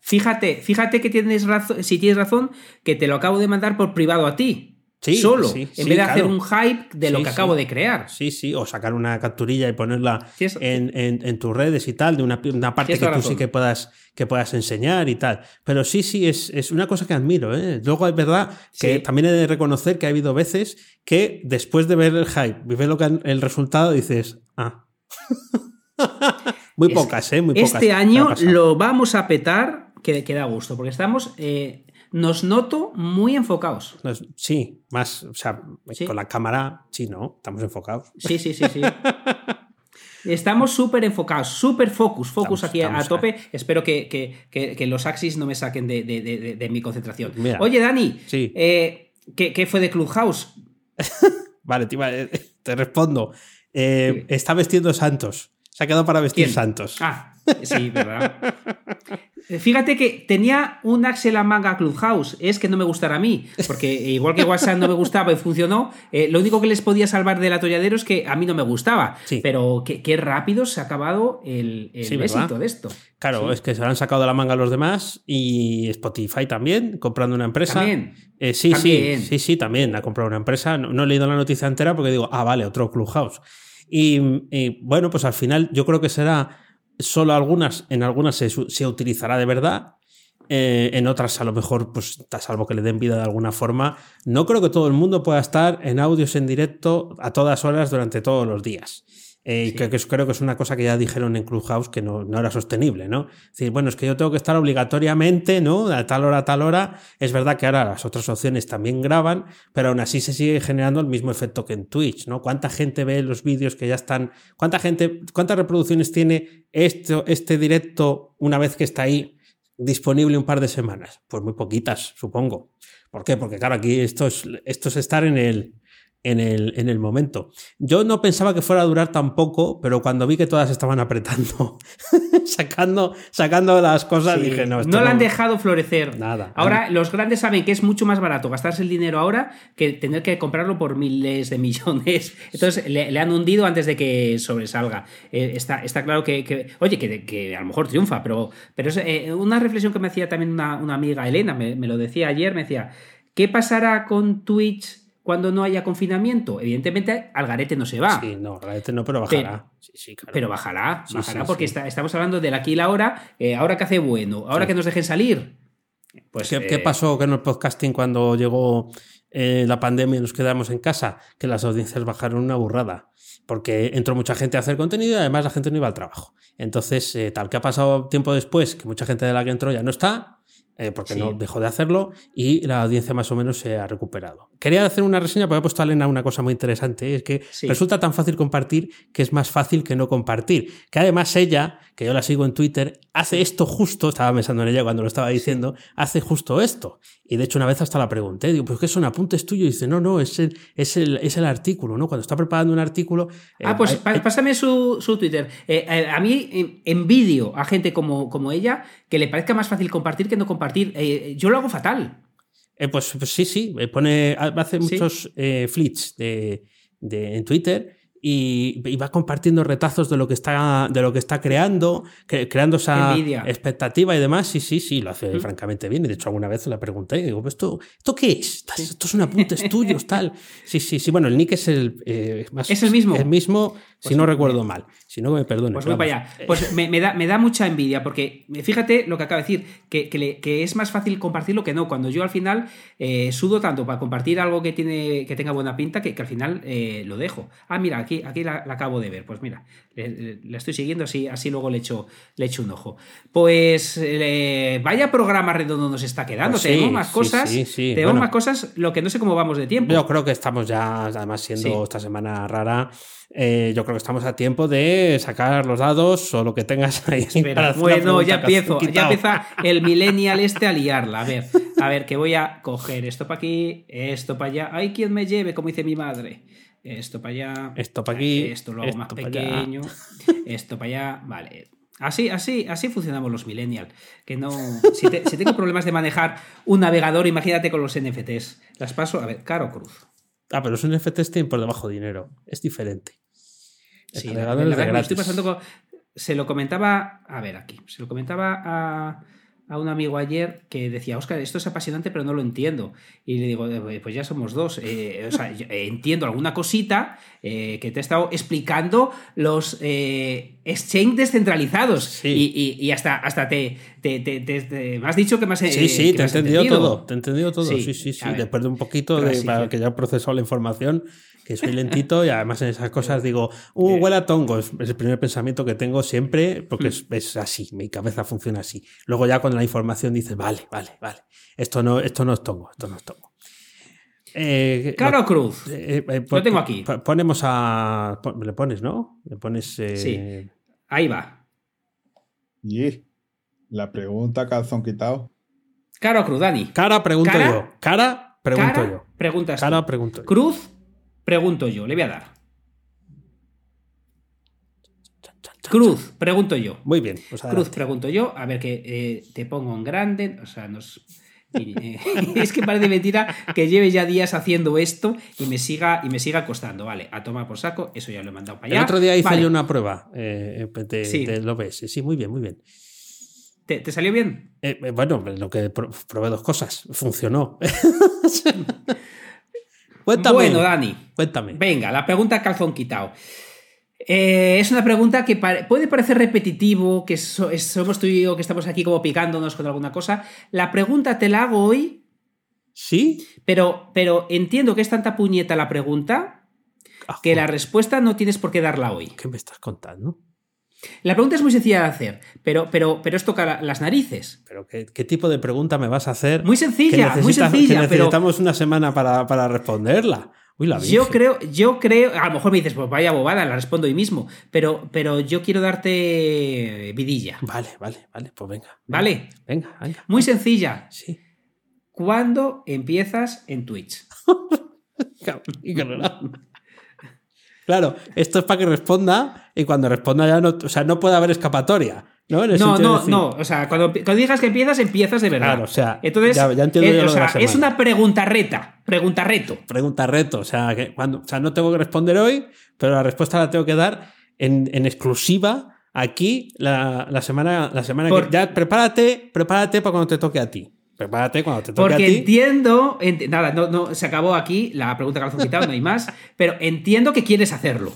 Speaker 2: Fíjate, fíjate que tienes razón, si tienes razón, que te lo acabo de mandar por privado a ti solo, en vez de hacer un hype de lo que acabo de crear.
Speaker 3: Sí, sí, o sacar una capturilla y ponerla en, tus redes y tal, de una, parte que tú sí que puedas, que puedas enseñar y tal. Pero sí, sí, es, es una cosa que admiro. ¿eh? Luego es verdad que también he de reconocer que ha habido veces que después de ver el hype y ver lo que el resultado, dices, ah. muy pocas, ¿eh? Muy
Speaker 2: pocas. Este año lo vamos a petar, que, que da gusto, porque estamos... Eh, nos noto muy enfocados.
Speaker 3: Sí, más, o sea, con la cámara, sí, ¿no? Estamos enfocados.
Speaker 2: Sí, sí, sí, sí. Estamos súper enfocados, súper focus, focus aquí a tope. Espero que, los axis no me saquen de, mi concentración. Oye, Dani, eh, ¿qué, fue de Clubhouse?
Speaker 3: vale, te, respondo. Eh, está vestiendo santos. Se ha quedado para vestir santos.
Speaker 2: Ah, sí, ¿verdad? Fíjate que tenía un Axel a manga Clubhouse, es que no me gustara a mí, porque igual que WhatsApp no me gustaba y funcionó, eh, lo único que les podía salvar del atolladero es que a mí no me gustaba.
Speaker 3: Sí.
Speaker 2: Pero qué, qué rápido se ha acabado el, el
Speaker 3: Sí, ¿verdad?
Speaker 2: éxito de esto.
Speaker 3: Claro,
Speaker 2: Sí.
Speaker 3: es que se lo han sacado de la manga los demás y Spotify también, comprando una empresa.
Speaker 2: También.
Speaker 3: Eh, sí,
Speaker 2: También.
Speaker 3: sí, sí, sí, también ha comprado una empresa. No, no he leído la noticia entera porque digo, ah, vale, otro Clubhouse. Y, y, bueno, pues al final yo creo que será solo algunas, en algunas se, se utilizará de verdad. eh, en otras, a lo mejor, pues a salvo que le den vida de alguna forma. No creo que todo el mundo pueda estar en audios en directo a todas horas durante todos los días. Eh, y
Speaker 2: Sí.
Speaker 3: que, que es- creo que es una cosa que ya dijeron en Clubhouse que no, no era sostenible, ¿no? Es decir, bueno, es que yo tengo que estar obligatoriamente, ¿no? A tal hora, a tal hora. Es verdad que ahora las otras opciones también graban, pero aún así se sigue generando el mismo efecto que en Twitch, ¿no? ¿Cuánta gente ve los vídeos que ya están? ¿Cuánta gente, cuántas reproducciones tiene esto, este directo una vez que está ahí disponible un par de semanas? Pues muy poquitas, supongo. ¿Por qué? Porque claro, aquí esto es, esto es estar en el, en el, en el momento. Yo no pensaba que fuera a durar tan poco, pero cuando vi que todas estaban apretando, sacando, sacando las cosas,
Speaker 2: Sí.
Speaker 3: dije, no, esto
Speaker 2: no la han dejado florecer.
Speaker 3: Nada.
Speaker 2: Ahora, los grandes saben que es mucho más barato gastarse el dinero ahora que tener que comprarlo por miles de millones. Entonces, le, le han hundido antes de que sobresalga. Eh, está, está claro que, que- oye, que, que a lo mejor triunfa, pero, pero es eh, una reflexión que me hacía también una, una amiga, Elena, me, me lo decía ayer, me decía, ¿qué pasará con Twitch cuando no haya confinamiento? Evidentemente, al garete no se va.
Speaker 3: Sí, no, realmente no, pero bajará. sí, sí, claro.
Speaker 2: Pero bajará,
Speaker 3: Sí,
Speaker 2: bajará porque está- estamos hablando del aquí y la ahora. eh, ahora que hace bueno, ahora que nos dejen salir. Pues,
Speaker 3: ¿Qué,
Speaker 2: eh,
Speaker 3: qué pasó con el podcasting cuando llegó eh, la pandemia y nos quedamos en casa? Que las audiencias bajaron una burrada. Porque entró mucha gente a hacer contenido y además la gente no iba al trabajo. Entonces, eh, tal que ha pasado tiempo después, que mucha gente de la que entró ya no está, eh, porque
Speaker 2: Sí.
Speaker 3: no dejó de hacerlo, y la audiencia más o menos se ha recuperado. Quería hacer una reseña porque ha puesto a Elena una cosa muy interesante, es que
Speaker 2: Sí.
Speaker 3: resulta tan fácil compartir que es más fácil que no compartir. Que además ella, que yo la sigo en Twitter, hace esto justo, estaba pensando en ella cuando lo estaba diciendo, hace justo esto. Y de hecho una vez hasta la pregunté, digo, pues que son apuntes tuyos, y dice, no, no, es el, es el, es el artículo, ¿no? Cuando está preparando un artículo... eh,
Speaker 2: Ah, pues
Speaker 3: hay-
Speaker 2: pa-
Speaker 3: hay-
Speaker 2: pásame su, su Twitter. Eh, a mí envidio a gente como, como ella que le parezca más fácil compartir que compartir. Eh, yo lo hago fatal.
Speaker 3: Eh, pues, pues sí, sí, eh, pone, hace
Speaker 2: Sí.
Speaker 3: muchos eh, flits de, de- en Twitter y, y va compartiendo retazos de lo que está, de lo que está creando, cre- creando esa
Speaker 2: Envidia.
Speaker 3: expectativa y demás. Sí, sí, sí, lo hace francamente bien. Y de hecho, alguna vez le pregunté, digo, "¿Pues ¿esto, ¿esto qué es? Estos son apuntes tuyos, tal. Sí, sí, sí. Bueno, el nick es el eh, más-
Speaker 2: Es el mismo.
Speaker 3: El mismo, si
Speaker 2: Pues
Speaker 3: no
Speaker 2: me-
Speaker 3: recuerdo mal. Si no, me perdone.
Speaker 2: Pues voy
Speaker 3: vamos.
Speaker 2: para allá. Pues me, me da, me da mucha envidia, porque eh, fíjate lo que acaba de decir, que, que le- que es más fácil compartirlo que no. Cuando yo al final eh, sudo tanto para compartir algo que, tiene, que tenga buena pinta que, que al final eh, lo dejo. Ah, mira, aquí, aquí la, la acabo de ver. Pues mira, la estoy siguiendo, así, así luego le echo, le echo un ojo. Pues eh, vaya programa redondo nos está quedando.
Speaker 3: Pues sí,
Speaker 2: tenemos más cosas.
Speaker 3: sí, sí.
Speaker 2: Tenemos
Speaker 3: Bueno.
Speaker 2: más cosas, lo que no sé cómo vamos de tiempo.
Speaker 3: Yo creo que estamos ya, además siendo esta semana rara, eh, yo creo que estamos a tiempo de sacar los dados o lo que tengas ahí.
Speaker 2: Espera, bueno, ya empiezo, ya empieza el millennial este a liarla. A ver, a ver, que voy a coger esto para aquí, esto para allá. Hay quien me lleve, como dice mi madre. Esto para allá.
Speaker 3: Esto pa' aquí,
Speaker 2: Esto lo hago más
Speaker 3: allá.
Speaker 2: pequeño. Esto para allá. Vale. Así, así, así funcionamos los millennials. Que no. Si, te- si tengo problemas de manejar un navegador, imagínate con los NFTs. Las paso. A ver, Caro Cruz.
Speaker 3: Ah, pero los NFTs tienen por debajo dinero. Es diferente. El
Speaker 2: Sí, la,
Speaker 3: navegador
Speaker 2: la
Speaker 3: es de
Speaker 2: estoy pasando con- Se lo comentaba. A ver, aquí. Se lo comentaba a, a un amigo ayer que decía, Oscar, esto es apasionante, pero no lo entiendo. Y le digo, "Eh, pues ya somos dos. Eh, o sea, eh, entiendo alguna cosita eh, que te he estado explicando los eh, exchange descentralizados.
Speaker 3: Sí.
Speaker 2: Y, y- y hasta, hasta te, te, te- te- me has dicho que me has
Speaker 3: Sí,
Speaker 2: eh,
Speaker 3: sí, te he entendido,
Speaker 2: entendido.
Speaker 3: todo. Te he entendido todo.
Speaker 2: Sí,
Speaker 3: Sí, sí, sí. Después de un poquito de para que ya he procesado la información, que soy lentito y además en esas cosas digo, uh,
Speaker 2: Eh.
Speaker 3: huele a tongo. Es el primer pensamiento que tengo siempre porque es, es así, mi cabeza funciona así. Luego ya cuando la información dices, vale, vale, vale. Esto no, esto no es tongo, esto no es tongo. Eh,
Speaker 2: Caro
Speaker 3: lo-
Speaker 2: Cruz.
Speaker 3: eh, eh,
Speaker 2: Lo tengo aquí.
Speaker 3: po- Ponemos a. pon- Le pones, ¿no? Le pones. eh,
Speaker 2: Sí. Ahí va.
Speaker 1: Y la pregunta calzón quitado.
Speaker 2: Caro Cruz, Dani.
Speaker 3: Cara, pregunto
Speaker 2: Cara.
Speaker 3: yo. Cara, pregunto
Speaker 2: Cara,
Speaker 3: yo.
Speaker 2: Preguntas.
Speaker 3: Cara, pregunto yo.
Speaker 2: Cruz, pregunto yo, le voy a dar. Cruz, pregunto yo.
Speaker 3: Muy bien. Pues
Speaker 2: Cruz, pregunto yo. A ver, que eh, te pongo en grande. O sea, nos. eh, es que parece mentira que lleve ya días haciendo esto y me siga y me siga costando. Vale, a tomar por saco, eso ya lo he mandado para allá.
Speaker 3: El otro día hice
Speaker 2: Vale,
Speaker 3: yo una prueba eh,
Speaker 2: Sí.
Speaker 3: del OBS. Sí, muy bien, muy bien.
Speaker 2: ¿Te, te salió bien?
Speaker 3: Eh, bueno, lo que pro- probé dos cosas. Funcionó. cuéntame.
Speaker 2: Bueno, Dani.
Speaker 3: Cuéntame.
Speaker 2: Venga, la pregunta calzón quitado. Eh, es una pregunta que puede parecer repetitivo, que so- somos tú y yo que estamos aquí como picándonos con alguna cosa. La pregunta te la hago hoy,
Speaker 3: ¿Sí?
Speaker 2: pero, pero entiendo que es tanta puñeta la pregunta
Speaker 3: Ah,
Speaker 2: que la respuesta no tienes por qué darla hoy.
Speaker 3: ¿Qué me estás contando?
Speaker 2: La pregunta es muy sencilla de hacer, pero, pero, pero es toca la- las narices.
Speaker 3: ¿Pero qué, qué tipo de pregunta me vas a hacer?
Speaker 2: Muy sencilla, muy sencilla,
Speaker 3: que
Speaker 2: pero
Speaker 3: necesitamos una semana para, para responderla. Uy, la
Speaker 2: yo creo, yo creo, a lo mejor me dices, pues vaya bobada, la respondo hoy mismo, pero, pero yo quiero darte vidilla,
Speaker 3: Vale, vale, vale, pues venga.
Speaker 2: ¿vale?
Speaker 3: Venga, venga.
Speaker 2: Muy sencilla.
Speaker 3: Sí.
Speaker 2: ¿Cuándo empiezas en Twitch?
Speaker 3: No- Claro, esto es para que responda y cuando responda ya no, o sea, no puede haber escapatoria. ¿no? En
Speaker 2: No,
Speaker 3: de
Speaker 2: no, no. O sea, cuando, cuando digas que empiezas, empiezas de verdad.
Speaker 3: Claro, o sea,
Speaker 2: Entonces,
Speaker 3: ya- ya entiendo
Speaker 2: eh,
Speaker 3: yo
Speaker 2: o sea, es una pregunta reta. Pregunta reto.
Speaker 3: Pregunta reto, o sea, que cuando, o sea, no tengo que responder hoy, pero la respuesta la tengo que dar en, en exclusiva aquí la, la semana, la semana
Speaker 2: Por-
Speaker 3: que. Ya, prepárate, prepárate para cuando te toque a ti. Prepárate cuando te toque a
Speaker 2: Porque
Speaker 3: ti.
Speaker 2: entiendo. ent- nada, no, no, se acabó aquí la pregunta calzón quitado, no hay más. Pero entiendo que quieres hacerlo.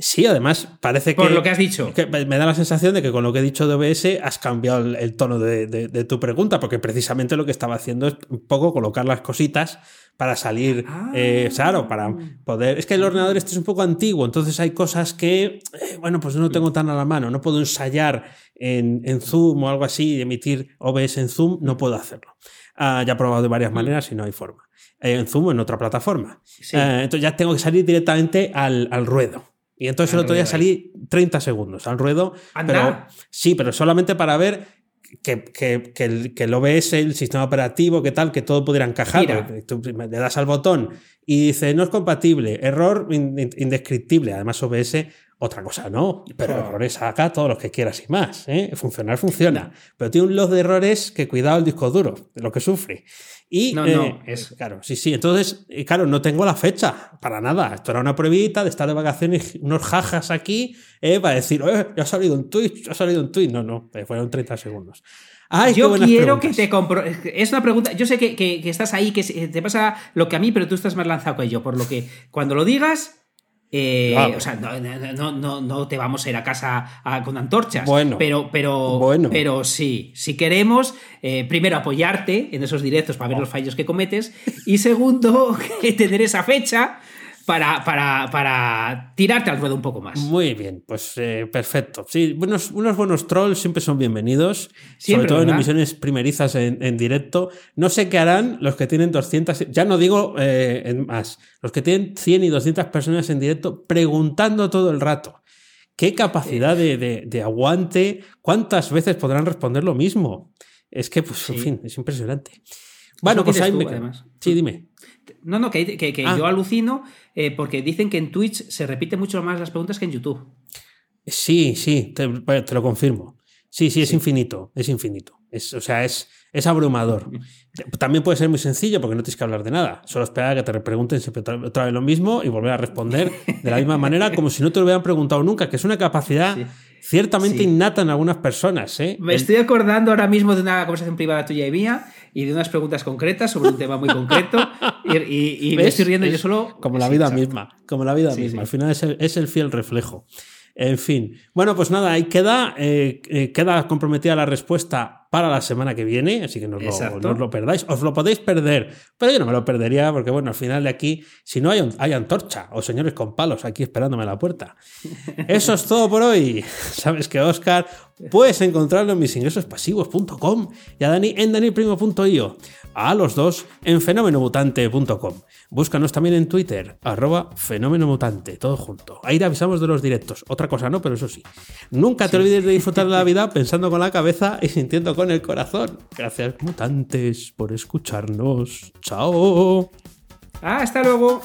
Speaker 3: Sí, además parece que.
Speaker 2: Por lo que has dicho.
Speaker 3: que me da la sensación de que con lo que he dicho de OBS has cambiado el, el tono de, de- de tu pregunta, porque precisamente lo que estaba haciendo es un poco colocar las cositas para salir,
Speaker 2: Ah.
Speaker 3: eh, claro, para poder... Es que el ordenador este es un poco antiguo, entonces hay cosas que, eh, bueno, pues no tengo tan a la mano, no puedo ensayar en, en Zoom o algo así, emitir OBS en Zoom, no puedo hacerlo. Ah, ya he probado de varias maneras y no hay forma. Eh, en Zoom o en otra plataforma.
Speaker 2: Sí.
Speaker 3: Entonces ya tengo que salir directamente al, al ruedo. Y entonces el otro día salí 30 segundos al ruedo. Pero, sí, pero solamente para ver que, que- que el, que el OBS, el sistema operativo, que tal, que todo pudiera encajar. Tú le das al botón y dice no es compatible, error in- in- indescriptible. Además, OBS, otra cosa no, pero
Speaker 2: Oh.
Speaker 3: errores saca todos los que quieras y más. ¿eh? Funcionar funciona. Pero tiene un log de errores que cuidado el disco duro, de lo que sufre. Y,
Speaker 2: No,
Speaker 3: eh,
Speaker 2: no, es-
Speaker 3: Claro, sí, sí. Entonces, eh, claro, no tengo la fecha para nada. Esto era una pruebita de estar de vacaciones, unos jajas aquí, eh, para decir, eh, ya ha salido un tweet, ya ha salido un tweet. No, no, eh, fueron 30 segundos. Ay,
Speaker 2: yo quiero que te compro. Es una pregunta. Yo sé que, que- que estás ahí, que te pasa lo que a mí, pero tú estás más lanzado que yo. Por lo que cuando lo digas. Eh. O sea, no, no, no, te vamos a ir a casa a- con antorchas.
Speaker 3: Bueno.
Speaker 2: Pero, pero,
Speaker 3: Bueno.
Speaker 2: pero sí, si queremos, eh, primero apoyarte en esos directos para ver los fallos que cometes. Y segundo, tener esa fecha para, para, para tirarte al ruedo un poco más.
Speaker 3: Muy bien, pues eh, perfecto. Sí, buenos, unos buenos trolls siempre son bienvenidos,
Speaker 2: Siempre,
Speaker 3: sobre todo en emisiones primerizas en, en directo. No sé qué harán los que tienen 200, ya no digo eh, en más, los que tienen 100 y 200 personas en directo preguntando todo el rato. ¿Qué capacidad de, de- de aguante? ¿Cuántas veces podrán responder lo mismo? Es que, pues, en fin, es impresionante. Bueno, pues ahí me
Speaker 2: además.
Speaker 3: Sí, dime.
Speaker 2: No, no, que, que- que
Speaker 3: Ah.
Speaker 2: yo alucino eh, porque dicen que en Twitch se repite mucho más las preguntas que en YouTube.
Speaker 3: Sí, sí, te, te lo confirmo. Sí, sí, es
Speaker 2: Sí.
Speaker 3: infinito, es infinito. Es, o sea, es, es abrumador. También puede ser muy sencillo porque no tienes que hablar de nada. Solo esperar a que te pregunten siempre otra vez lo mismo y volver a responder de la misma manera como si no te lo hubieran preguntado nunca, que es una capacidad
Speaker 2: Sí.
Speaker 3: ciertamente
Speaker 2: Sí.
Speaker 3: innata en algunas personas. ¿eh?
Speaker 2: Me
Speaker 3: El-
Speaker 2: estoy acordando ahora mismo de una conversación privada tuya y mía y de unas preguntas concretas sobre un tema muy concreto y, y- y me estoy riendo yo
Speaker 3: Es
Speaker 2: solo.
Speaker 3: Como la vida misma, como la vida
Speaker 2: Sí,
Speaker 3: misma. Al final es el, es el fiel reflejo. En fin. Bueno, pues nada, ahí queda, eh, eh, queda comprometida la respuesta para la semana que viene, así que no os, lo, perdáis. Os lo podéis perder, pero yo no me lo perdería porque, bueno, al final de aquí, si no hay, un- hay antorcha o señores con palos aquí esperándome a la puerta. Eso es todo por hoy. Sabes que Oscar puedes encontrarlo en misingresospasivos.com y a Dani en daniprimo.io. A los dos en fenomenomutante.com. Búscanos también en Twitter, arroba fenomenomutante, todo junto. Ahí te avisamos de los directos. Otra cosa no, pero eso sí. Nunca te olvides de disfrutar de la vida pensando con la cabeza y sintiendo con el corazón. Gracias, mutantes, por escucharnos. Chao.
Speaker 2: Hasta luego.